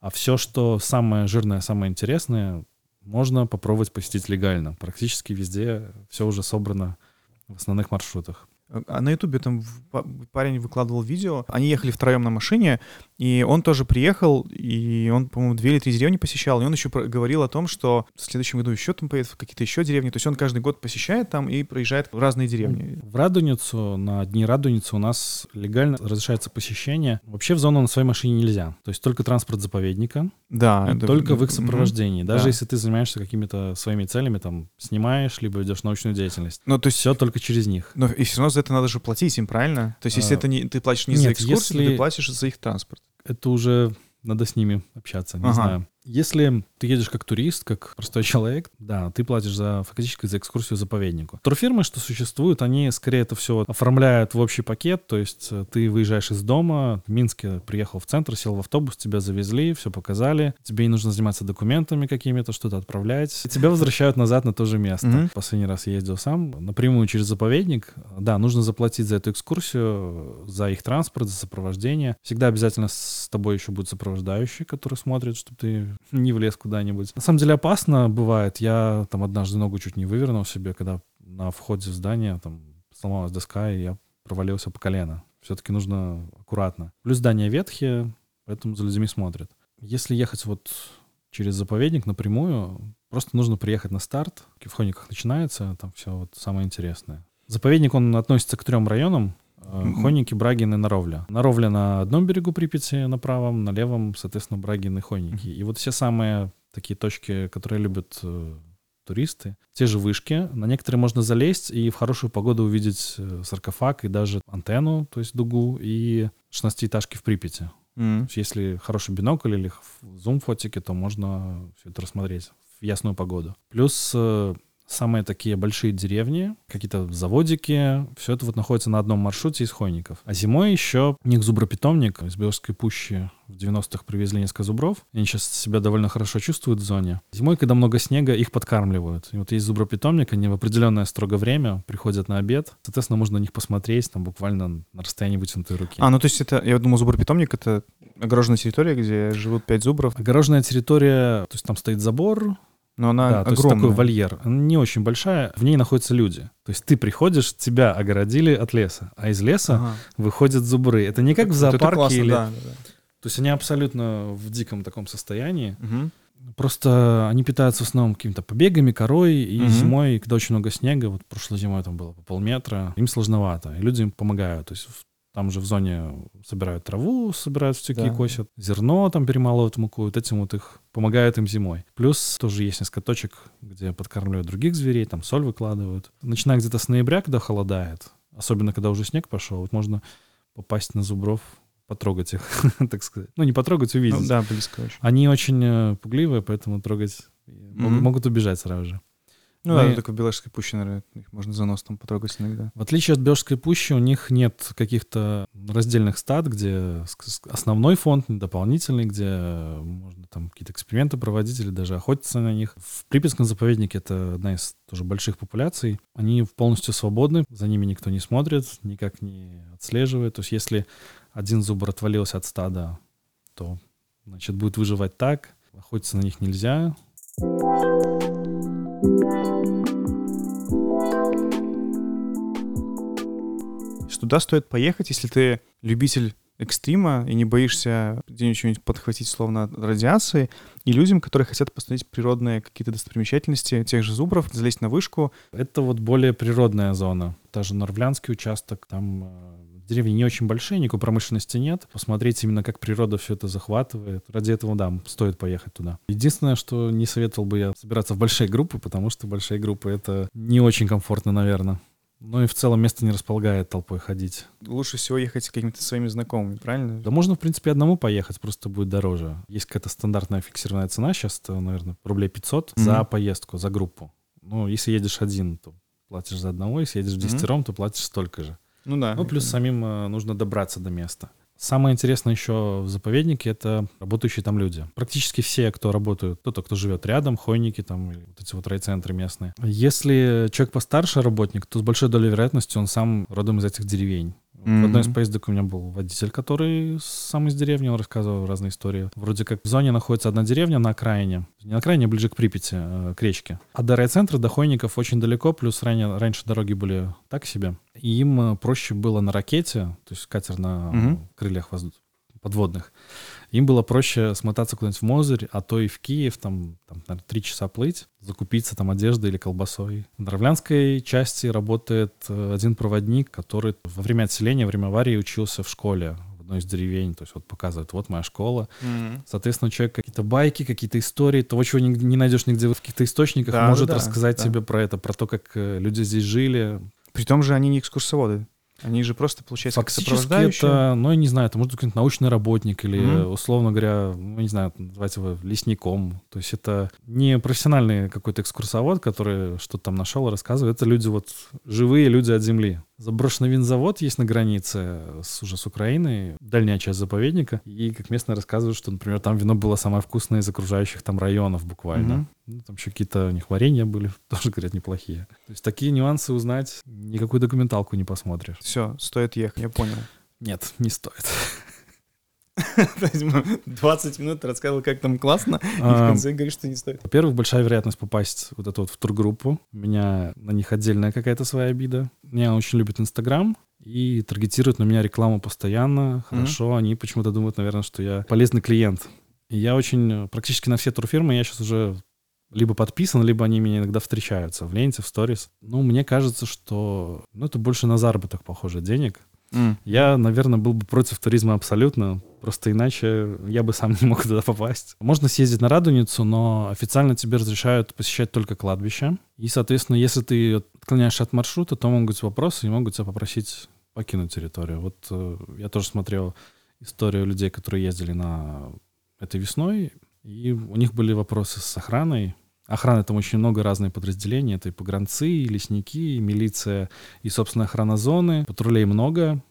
а все, что самое жирное, самое интересное, можно попробовать посетить легально. Практически везде все уже собрано в основных маршрутах. А на Ютубе там парень выкладывал видео. Они ехали втроем на машине, и он тоже приехал, и он, по-моему, две или три деревни посещал. И он еще говорил о том, что в следующем году еще там поедет в какие-то еще деревни. То есть он каждый год посещает там и проезжает в разные деревни. В Радуницу, на дни Радуницы у нас легально разрешается посещение. Вообще в зону на своей машине нельзя. То есть только транспорт заповедника, Да. и это- только в их сопровождении. Даже Да. если ты занимаешься какими-то своими целями, там, снимаешь, либо ведешь научную деятельность. Ну, то есть Все только через них. Но и все равно за это надо же платить им, правильно? То есть, если А, это не ты платишь не за нет, экскурсию, то если- ты платишь за их транспорт. Это уже надо с ними общаться, не Ага. знаю. Если ты едешь как турист, как простой человек, да, ты платишь за фактически за экскурсию заповеднику. Турфирмы, что существуют, они скорее это все оформляют в общий пакет, то есть э, ты выезжаешь из дома, в Минске приехал в центр, сел в автобус, тебя завезли, все показали, тебе не нужно заниматься документами какими-то, что-то отправлять, и тебя возвращают назад на то же место. Mm-hmm. Последний раз ездил сам, напрямую через заповедник, да, нужно заплатить за эту экскурсию, за их транспорт, за сопровождение. Всегда обязательно с тобой еще будет сопровождающий, который смотрит, чтобы ты не влез куда-нибудь. На самом деле опасно бывает. Я там однажды ногу чуть не вывернул себе, когда на входе в здание там сломалась доска, и я провалился по колено. Все-таки нужно аккуратно. Плюс здания ветхие, поэтому за людьми смотрят. Если ехать вот через заповедник напрямую, просто нужно приехать на старт. В Хониках начинается, там все вот самое интересное. Заповедник, он относится к трем районам. Хоники, Брагин и Наровля. Наровля на одном берегу Припяти, на правом, на левом, соответственно, Брагин и Хоники. И вот все самые такие точки, которые любят э, туристы, те же вышки. На некоторые можно залезть и в хорошую погоду увидеть э, саркофаг и даже антенну, то есть дугу, и 16-этажки в Припяти. Mm-hmm. Если хороший бинокль или зум-фотики, то можно все это рассмотреть в ясную погоду. Плюс э, самые такие большие деревни, какие-то заводики, все это вот находится на одном маршруте из хойников. А зимой еще у них зубропитомник из Белорусской пущи в 90-х привезли несколько зубров. Они сейчас себя довольно хорошо чувствуют в зоне. Зимой, когда много снега, их подкармливают. И вот есть зубропитомник, они в определенное строго время приходят на обед. Соответственно, можно на них посмотреть, там буквально на расстоянии вытянутой руки. А, ну то есть это, я думал, зубропитомник — это огороженная территория, где живут пять зубров. Огороженная территория, то есть там стоит забор, но она да, огромная. то есть такой вольер. Она не очень большая, в ней находятся люди. То есть ты приходишь, тебя огородили от леса, а из леса ага. выходят зубры. Это не как в зоопарке классно, или... Да, да. То есть они абсолютно в диком таком состоянии. Угу. Просто они питаются в основном какими-то побегами, корой, и угу. зимой, когда очень много снега, вот прошлой зимой там было по полметра, им сложновато, и люди им помогают. То есть там же в зоне собирают траву, собирают стюки, да. косят, зерно там перемалывают муку, вот этим вот их помогают им зимой. Плюс тоже есть несколько точек, где подкармливают других зверей, там соль выкладывают. Начиная где-то с ноября, когда холодает, особенно когда уже снег пошел, вот можно попасть на зубров, потрогать их, так сказать. Ну, не потрогать, увидеть. Ну, да, близко очень. Они очень э, пугливые, поэтому трогать mm-hmm. могут убежать сразу же. Ну Мы... да, только в Беложской пуще, наверное, их можно за нос там потрогать иногда. В отличие от Беложской пущи, у них нет каких-то раздельных стад, где основной фонд, дополнительный, где можно там какие-то эксперименты проводить или даже охотиться на них. В Припятском заповеднике это одна из тоже больших популяций. Они полностью свободны, за ними никто не смотрит, никак не отслеживает. То есть если один зубр отвалился от стада, то значит будет выживать так. Охотиться на них нельзя. Туда стоит поехать, если ты любитель экстрима и не боишься где-нибудь подхватить словно от радиации, и людям, которые хотят посмотреть природные какие-то достопримечательности тех же зубров, залезть на вышку. Это вот более природная зона. Даже Норвлянский участок, там э, деревни не очень большие, никакой промышленности нет. Посмотреть именно, как природа все это захватывает. Ради этого, да, стоит поехать туда. Единственное, что не советовал бы я собираться в большие группы, потому что большие группы — это не очень комфортно, наверное. Ну и в целом место не располагает толпой ходить. Лучше всего ехать с какими-то своими знакомыми, правильно? Да можно, в принципе, одному поехать, просто будет дороже. Есть какая-то стандартная фиксированная цена, сейчас, это, наверное, рублей 500 mm-hmm. за поездку, за группу. Ну, если едешь один, то платишь за одного, если едешь в десятером, mm-hmm. то платишь столько же. Ну да. Ну, плюс самим э, нужно добраться до места. Самое интересное еще в заповеднике — это работающие там люди. Практически все, кто работают, кто-то, кто живет рядом, хойники там, вот эти вот райцентры местные. Если человек постарше работник, то с большой долей вероятности он сам родом из этих деревень. Mm-hmm. В одной из поездок у меня был водитель, который сам из деревни, он рассказывал разные истории. Вроде как в зоне находится одна деревня на окраине. Не на окраине, а ближе к Припяти, э, к речке. А до райцентра, до Хойников очень далеко, плюс ранее, раньше дороги были так себе. И им э, проще было на ракете, то есть катер на mm-hmm. крыльях воздух, подводных, им было проще смотаться куда-нибудь в Мозырь, а то и в Киев, там, там наверное, три часа плыть, закупиться там одеждой или колбасой. В Дровлянской части работает э, один проводник, который во время отселения, во время аварии учился в школе в одной из деревень, то есть вот показывает, вот моя школа. Mm-hmm. Соответственно, человек какие-то байки, какие-то истории, того, чего не, не найдешь нигде в каких-то источниках, да, может да, рассказать да. тебе про это, про то, как э, люди здесь жили. При том же они не экскурсоводы. Они же просто, получается, как Фактически сопровождающие. это, ну, я не знаю, это может быть какой-нибудь научный работник или, Мгм. условно говоря, ну, не знаю, называть его лесником. То есть это не профессиональный какой-то экскурсовод, который что-то там нашел и рассказывает. Это люди вот, живые люди от земли. Заброшенный винзавод есть на границе с, уже с Украиной, дальняя часть заповедника. И как местные рассказывают, что, например, там вино было самое вкусное из окружающих там районов буквально. Мгм. Ну, там еще какие-то у них варенья были, тоже, говорят, неплохие. То есть такие нюансы узнать никакую документалку не посмотришь. Все, стоит ехать, я понял. Нет, не стоит. То есть мы 20 минут рассказывал, как там классно, и в конце говоришь, что не стоит. Во-первых, большая вероятность попасть вот эту вот в тургруппу. У меня на них отдельная какая-то своя обида. Меня очень любят Инстаграм и таргетируют на меня рекламу постоянно. Хорошо, они почему-то думают, наверное, что я полезный клиент. И я очень, практически на все турфирмы я сейчас уже либо подписан, либо они меня иногда встречаются в ленте, в сторис. Ну, мне кажется, что ну, это больше на заработок похоже денег. М. Я, наверное, был бы против туризма абсолютно, просто иначе я бы сам не мог туда попасть. Можно съездить на Радуницу, но официально тебе разрешают посещать только кладбище. И, соответственно, если ты отклоняешься от маршрута, то могут быть вопросы и могут тебя попросить покинуть территорию. Вот э, я тоже смотрел историю людей, которые ездили на этой весной, и у них были вопросы с охраной. Охраны там очень много разных подразделений. Это и погранцы, и лесники, и милиция, и, собственно, охрана зоны. Патрулей много.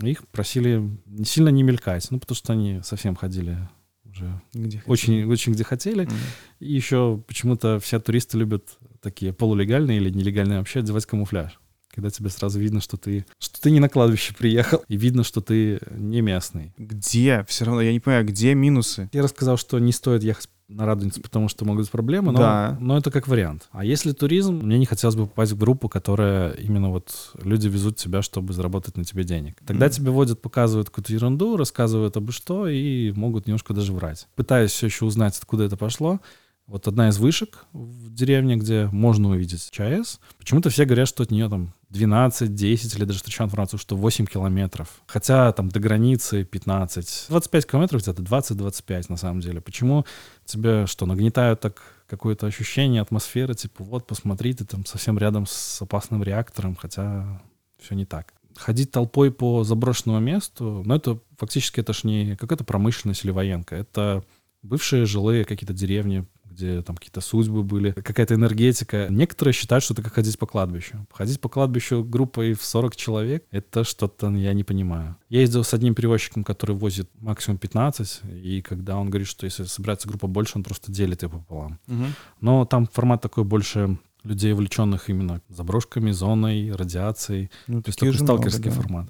Их просили сильно не мелькать, ну, потому что они совсем ходили уже Где очень, очень где хотели. М. И еще почему-то все туристы любят такие полулегальные или нелегальные вообще одевать камуфляж. Когда тебе сразу видно, что ты, что ты не на кладбище приехал, и видно, что ты не местный. Где? Все равно, я не понимаю, где минусы? Я рассказал, что не стоит ехать на Радуницу, потому что могут быть проблемы, но, Да. но это как вариант. А если туризм, мне не хотелось бы попасть в группу, которая именно вот люди везут тебя, чтобы заработать на тебе денег. Тогда Мгм. тебе водят, показывают какую-то ерунду, рассказывают обо что и могут немножко даже врать. Пытаюсь все еще узнать, откуда это пошло. Вот одна из вышек в деревне, где можно увидеть ЧАЭС, почему-то все говорят, что от нее там 12, 10 или даже встречаю информацию, что 8 километров. Хотя там до границы 15. 25 километров где-то, 20-25 на самом деле. Почему тебе что, нагнетают так какое-то ощущение, атмосферы, типа вот, посмотри, ты там совсем рядом с опасным реактором, хотя все не так. Ходить толпой по заброшенному месту, ну это фактически это ж не какая-то промышленность или военка, это бывшие жилые какие-то деревни, где там какие-то судьбы были, какая-то энергетика. Некоторые считают, что это как ходить по кладбищу. Ходить по кладбищу группой в 40 человек — это что-то я не понимаю. Я ездил с одним перевозчиком, который возит максимум 15, и когда он говорит, что если собирается группа больше, он просто делит ее пополам. Мгм. Но там формат такой больше людей, увлеченных именно заброшками, зоной, радиацией. Ну, То есть такой же много, сталкерский да. формат.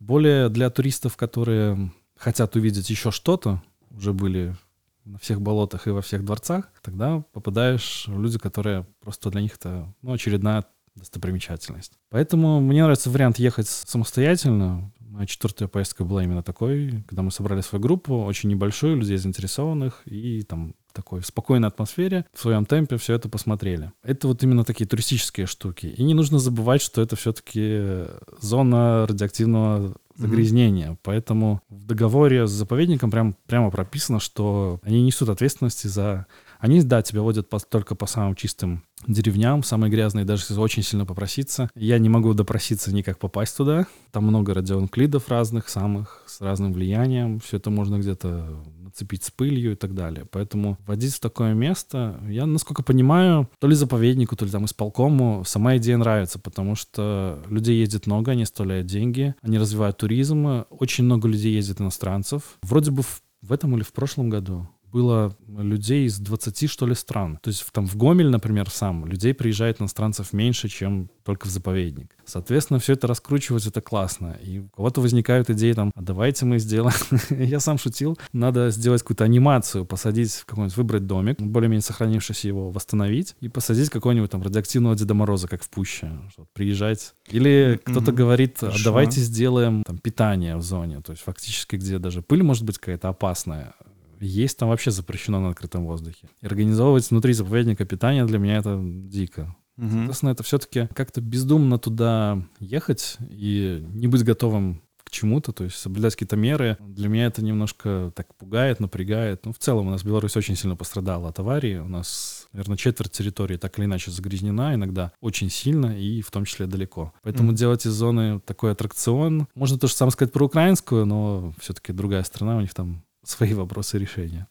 Более для туристов, которые хотят увидеть еще что-то, уже были на всех болотах и во всех дворцах, тогда попадаешь в люди, которые просто для них это ну, очередная достопримечательность. Поэтому мне нравится вариант ехать самостоятельно. Моя четвертая поездка была именно такой, когда мы собрали свою группу, очень небольшую, людей заинтересованных, и там такой спокойной атмосфере, в своем темпе все это посмотрели. Это вот именно такие туристические штуки. И не нужно забывать, что это все-таки зона радиоактивного загрязнения. Поэтому в договоре с заповедником прям, прямо прописано, что они несут ответственности за... Они, да, тебя водят по- только по самым чистым деревням, самые грязные, даже если очень сильно попроситься. Я не могу допроситься никак попасть туда. Там много радионуклидов разных, самых, с разным влиянием. Все это можно где-то нацепить с пылью и так далее. Поэтому водить в такое место, я, насколько понимаю, то ли заповеднику, то ли там исполкому сама идея нравится, потому что людей ездит много, они оставляют деньги, они развивают туризм, очень много людей ездит иностранцев. Вроде бы в, этом или в прошлом году было людей из 20, что ли, стран. То есть там в Гомель, например, сам, людей приезжает иностранцев меньше, чем только в заповедник. Соответственно, все это раскручивать, это классно. И у кого-то возникают идеи там, а давайте мы сделаем... Я сам шутил, надо сделать какую-то анимацию, посадить в какой-нибудь, выбрать домик, более-менее сохранившийся его, восстановить, и посадить какого-нибудь там радиоактивного Деда Мороза, как в пуще, приезжать. Или кто-то говорит, а давайте сделаем там питание в зоне, то есть фактически где даже пыль может быть какая-то опасная, есть там вообще запрещено на открытом воздухе. И организовывать внутри заповедника питание для меня это дико. Мгм. Соответственно, это все-таки как-то бездумно туда ехать и не быть готовым к к чему-то, то есть соблюдать какие-то меры. Для меня это немножко так пугает, напрягает. Ну, в целом у нас Беларусь очень сильно пострадала от аварии. У нас, наверное, четверть территории так или иначе загрязнена, иногда очень сильно и в том числе далеко. Поэтому mm. делать из зоны такой аттракцион, можно то же самое сказать про украинскую, но все-таки другая страна, у них там свои вопросы решения.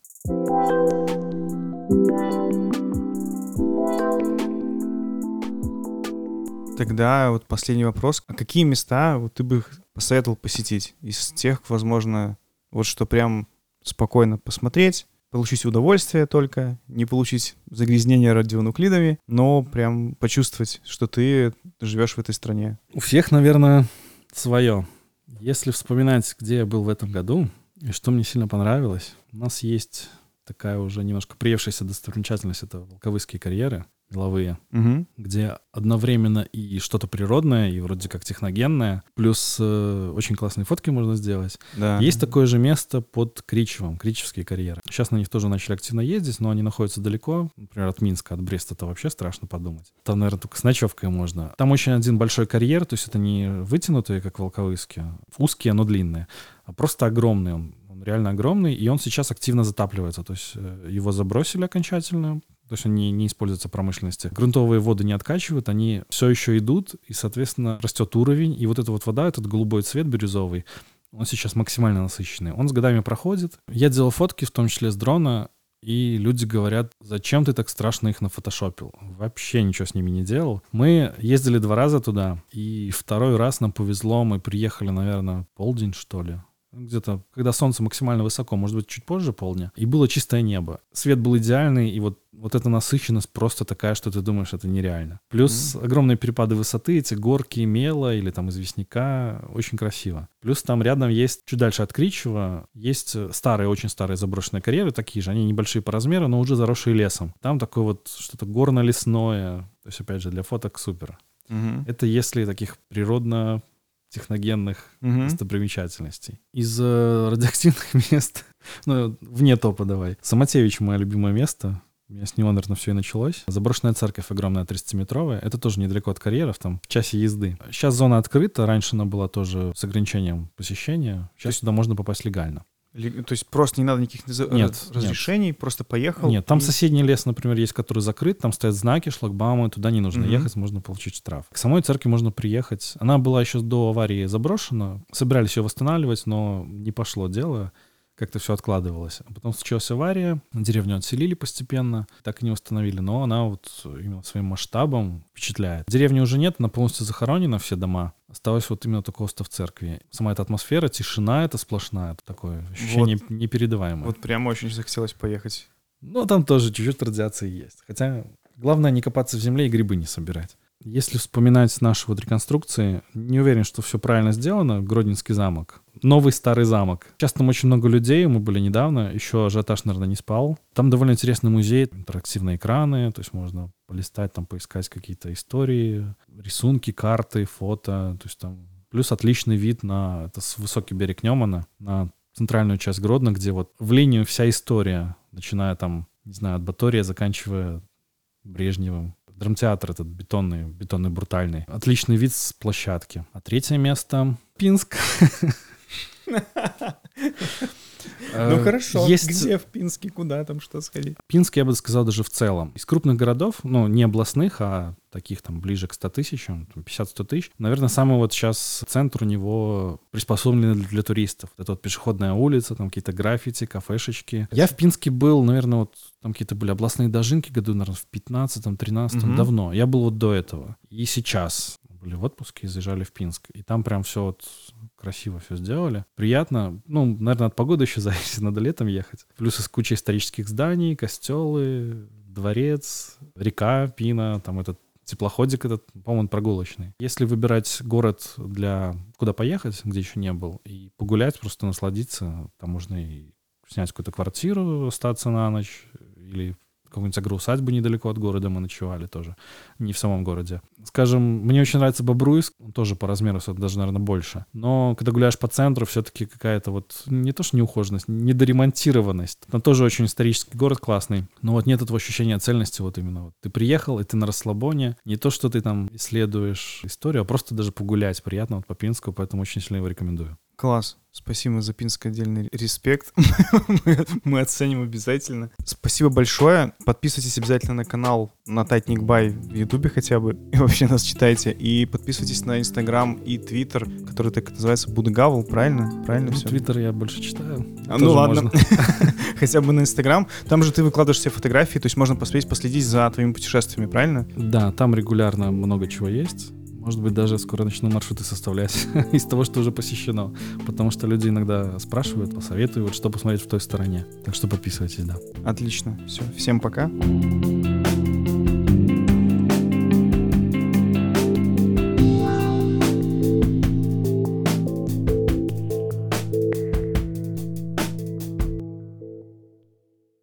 Тогда вот последний вопрос. А какие места вот ты бы посоветовал посетить из тех, возможно, вот что прям спокойно посмотреть, получить удовольствие только, не получить загрязнение радионуклидами, но прям почувствовать, что ты живешь в этой стране? У всех, наверное, свое. Если вспоминать, где я был в этом году, и что мне сильно понравилось, у нас есть такая уже немножко приевшаяся достопримечательность — это Волковыские карьеры меловые, угу. где одновременно и что-то природное, и вроде как техногенное, плюс э, очень классные фотки можно сделать. Да. Есть такое же место под Кричевом, Кричевские карьеры. Сейчас на них тоже начали активно ездить, но они находятся далеко, например, от Минска, от Бреста, это вообще страшно подумать. Там, наверное, только с ночевкой можно. Там очень один большой карьер, то есть это не вытянутые, как волковыские, узкие, но длинные, а просто огромный он он реально огромный, и он сейчас активно затапливается. То есть э, его забросили окончательно, то есть он не, используется в промышленности. Грунтовые воды не откачивают, они все еще идут, и, соответственно, растет уровень, и вот эта вот вода, этот голубой цвет бирюзовый, он сейчас максимально насыщенный. Он с годами проходит. Я делал фотки, в том числе с дрона, и люди говорят, зачем ты так страшно их нафотошопил? Вообще ничего с ними не делал. Мы ездили два раза туда, и второй раз нам повезло, мы приехали, наверное, полдень, что ли, где-то, когда солнце максимально высоко, может быть, чуть позже полдня, и было чистое небо. Свет был идеальный, и вот, вот эта насыщенность просто такая, что ты думаешь, это нереально. Плюс mm-hmm. огромные перепады высоты, эти горки мела или там известняка, очень красиво. Плюс там рядом есть, чуть дальше от Кричева, есть старые, очень старые заброшенные карьеры, такие же, они небольшие по размеру, но уже заросшие лесом. Там такое вот что-то горно-лесное, то есть, опять же, для фоток супер. Угу. Это если таких природно техногенных угу. достопримечательностей. Из э, радиоактивных мест, ну, вне топа давай. Самотевич — мое любимое место. У меня с него, наверное, все и началось. Заброшенная церковь огромная, 30-метровая. Это тоже недалеко от карьеров, там, в часе езды. Сейчас зона открыта. Раньше она была тоже с ограничением посещения. Сейчас сюда можно попасть легально. То есть просто не надо никаких нет, разрешений, нет. просто поехал. Нет, там и... соседний лес, например, есть, который закрыт, там стоят знаки, шлагбаумы, туда не нужно угу. ехать, можно получить штраф. К самой церкви можно приехать. Она была еще до аварии заброшена, собирались ее восстанавливать, но не пошло дело как-то все откладывалось. А потом случилась авария, деревню отселили постепенно, так и не восстановили, но она вот именно своим масштабом впечатляет. Деревни уже нет, она полностью захоронена, все дома. Осталось вот именно только остров церкви. Сама эта атмосфера, тишина это сплошная, это такое ощущение вот, непередаваемое. Вот прямо очень захотелось поехать. Ну, там тоже чуть-чуть радиации есть. Хотя главное не копаться в земле и грибы не собирать. Если вспоминать наши вот реконструкции, не уверен, что все правильно сделано. Гродненский замок. Новый старый замок. Сейчас там очень много людей, мы были недавно, еще ажиотаж, наверное, не спал. Там довольно интересный музей, интерактивные экраны, то есть можно полистать, там поискать какие-то истории, рисунки, карты, фото, то есть там Плюс отличный вид на это высокий берег Немана, на центральную часть Гродно, где вот в линию вся история, начиная там, не знаю, от Батория, заканчивая Брежневым, Драмтеатр этот бетонный, бетонный брутальный. Отличный вид с площадки. А третье место — Пинск. Ну э, хорошо, есть... где в Пинске, куда там, что сходить? Пинск, я бы сказал, даже в целом. Из крупных городов, ну, не областных, а таких там ближе к 100 тысячам, 50-100 тысяч. Наверное, самый вот сейчас центр у него приспособленный для, туристов. Это вот пешеходная улица, там какие-то граффити, кафешечки. Я в Пинске был, наверное, вот там какие-то были областные дожинки году, наверное, в 15-м, 13-м, угу. давно. Я был вот до этого. И сейчас были в отпуске и заезжали в Пинск. И там прям все вот красиво все сделали. Приятно. Ну, наверное, от погоды еще зависит, надо летом ехать. Плюс из кучи исторических зданий, костелы, дворец, река, Пина, там этот теплоходик этот, по-моему, прогулочный. Если выбирать город для куда поехать, где еще не был, и погулять, просто насладиться, там можно и снять какую-то квартиру, остаться на ночь, или какую-нибудь агроусадьбу недалеко от города мы ночевали тоже, не в самом городе. Скажем, мне очень нравится Бобруйск, он тоже по размеру даже, наверное, больше. Но когда гуляешь по центру, все-таки какая-то вот не то что неухоженность, недоремонтированность. Там тоже очень исторический город классный, но вот нет этого ощущения цельности вот именно. Вот ты приехал, и ты на расслабоне. Не то, что ты там исследуешь историю, а просто даже погулять приятно вот по Пинску, поэтому очень сильно его рекомендую. Класс. Спасибо за Пинск, отдельный респект. мы, мы оценим обязательно. Спасибо большое. Подписывайтесь обязательно на канал на Татник Бай в Ютубе хотя бы. И вообще нас читайте. И подписывайтесь на Инстаграм и Твиттер, который так называется Будгавл, правильно? Правильно Ну, все? Твиттер я больше читаю. А, ну ладно. хотя бы на Инстаграм. Там же ты выкладываешь все фотографии, то есть можно посмотреть, последить за твоими путешествиями, правильно? Да, там регулярно много чего есть. Может быть, даже скоро начну маршруты составлять из того, что уже посещено. Потому что люди иногда спрашивают, посоветуют, что посмотреть в той стороне. Так что подписывайтесь, да. Отлично. Все. Всем пока.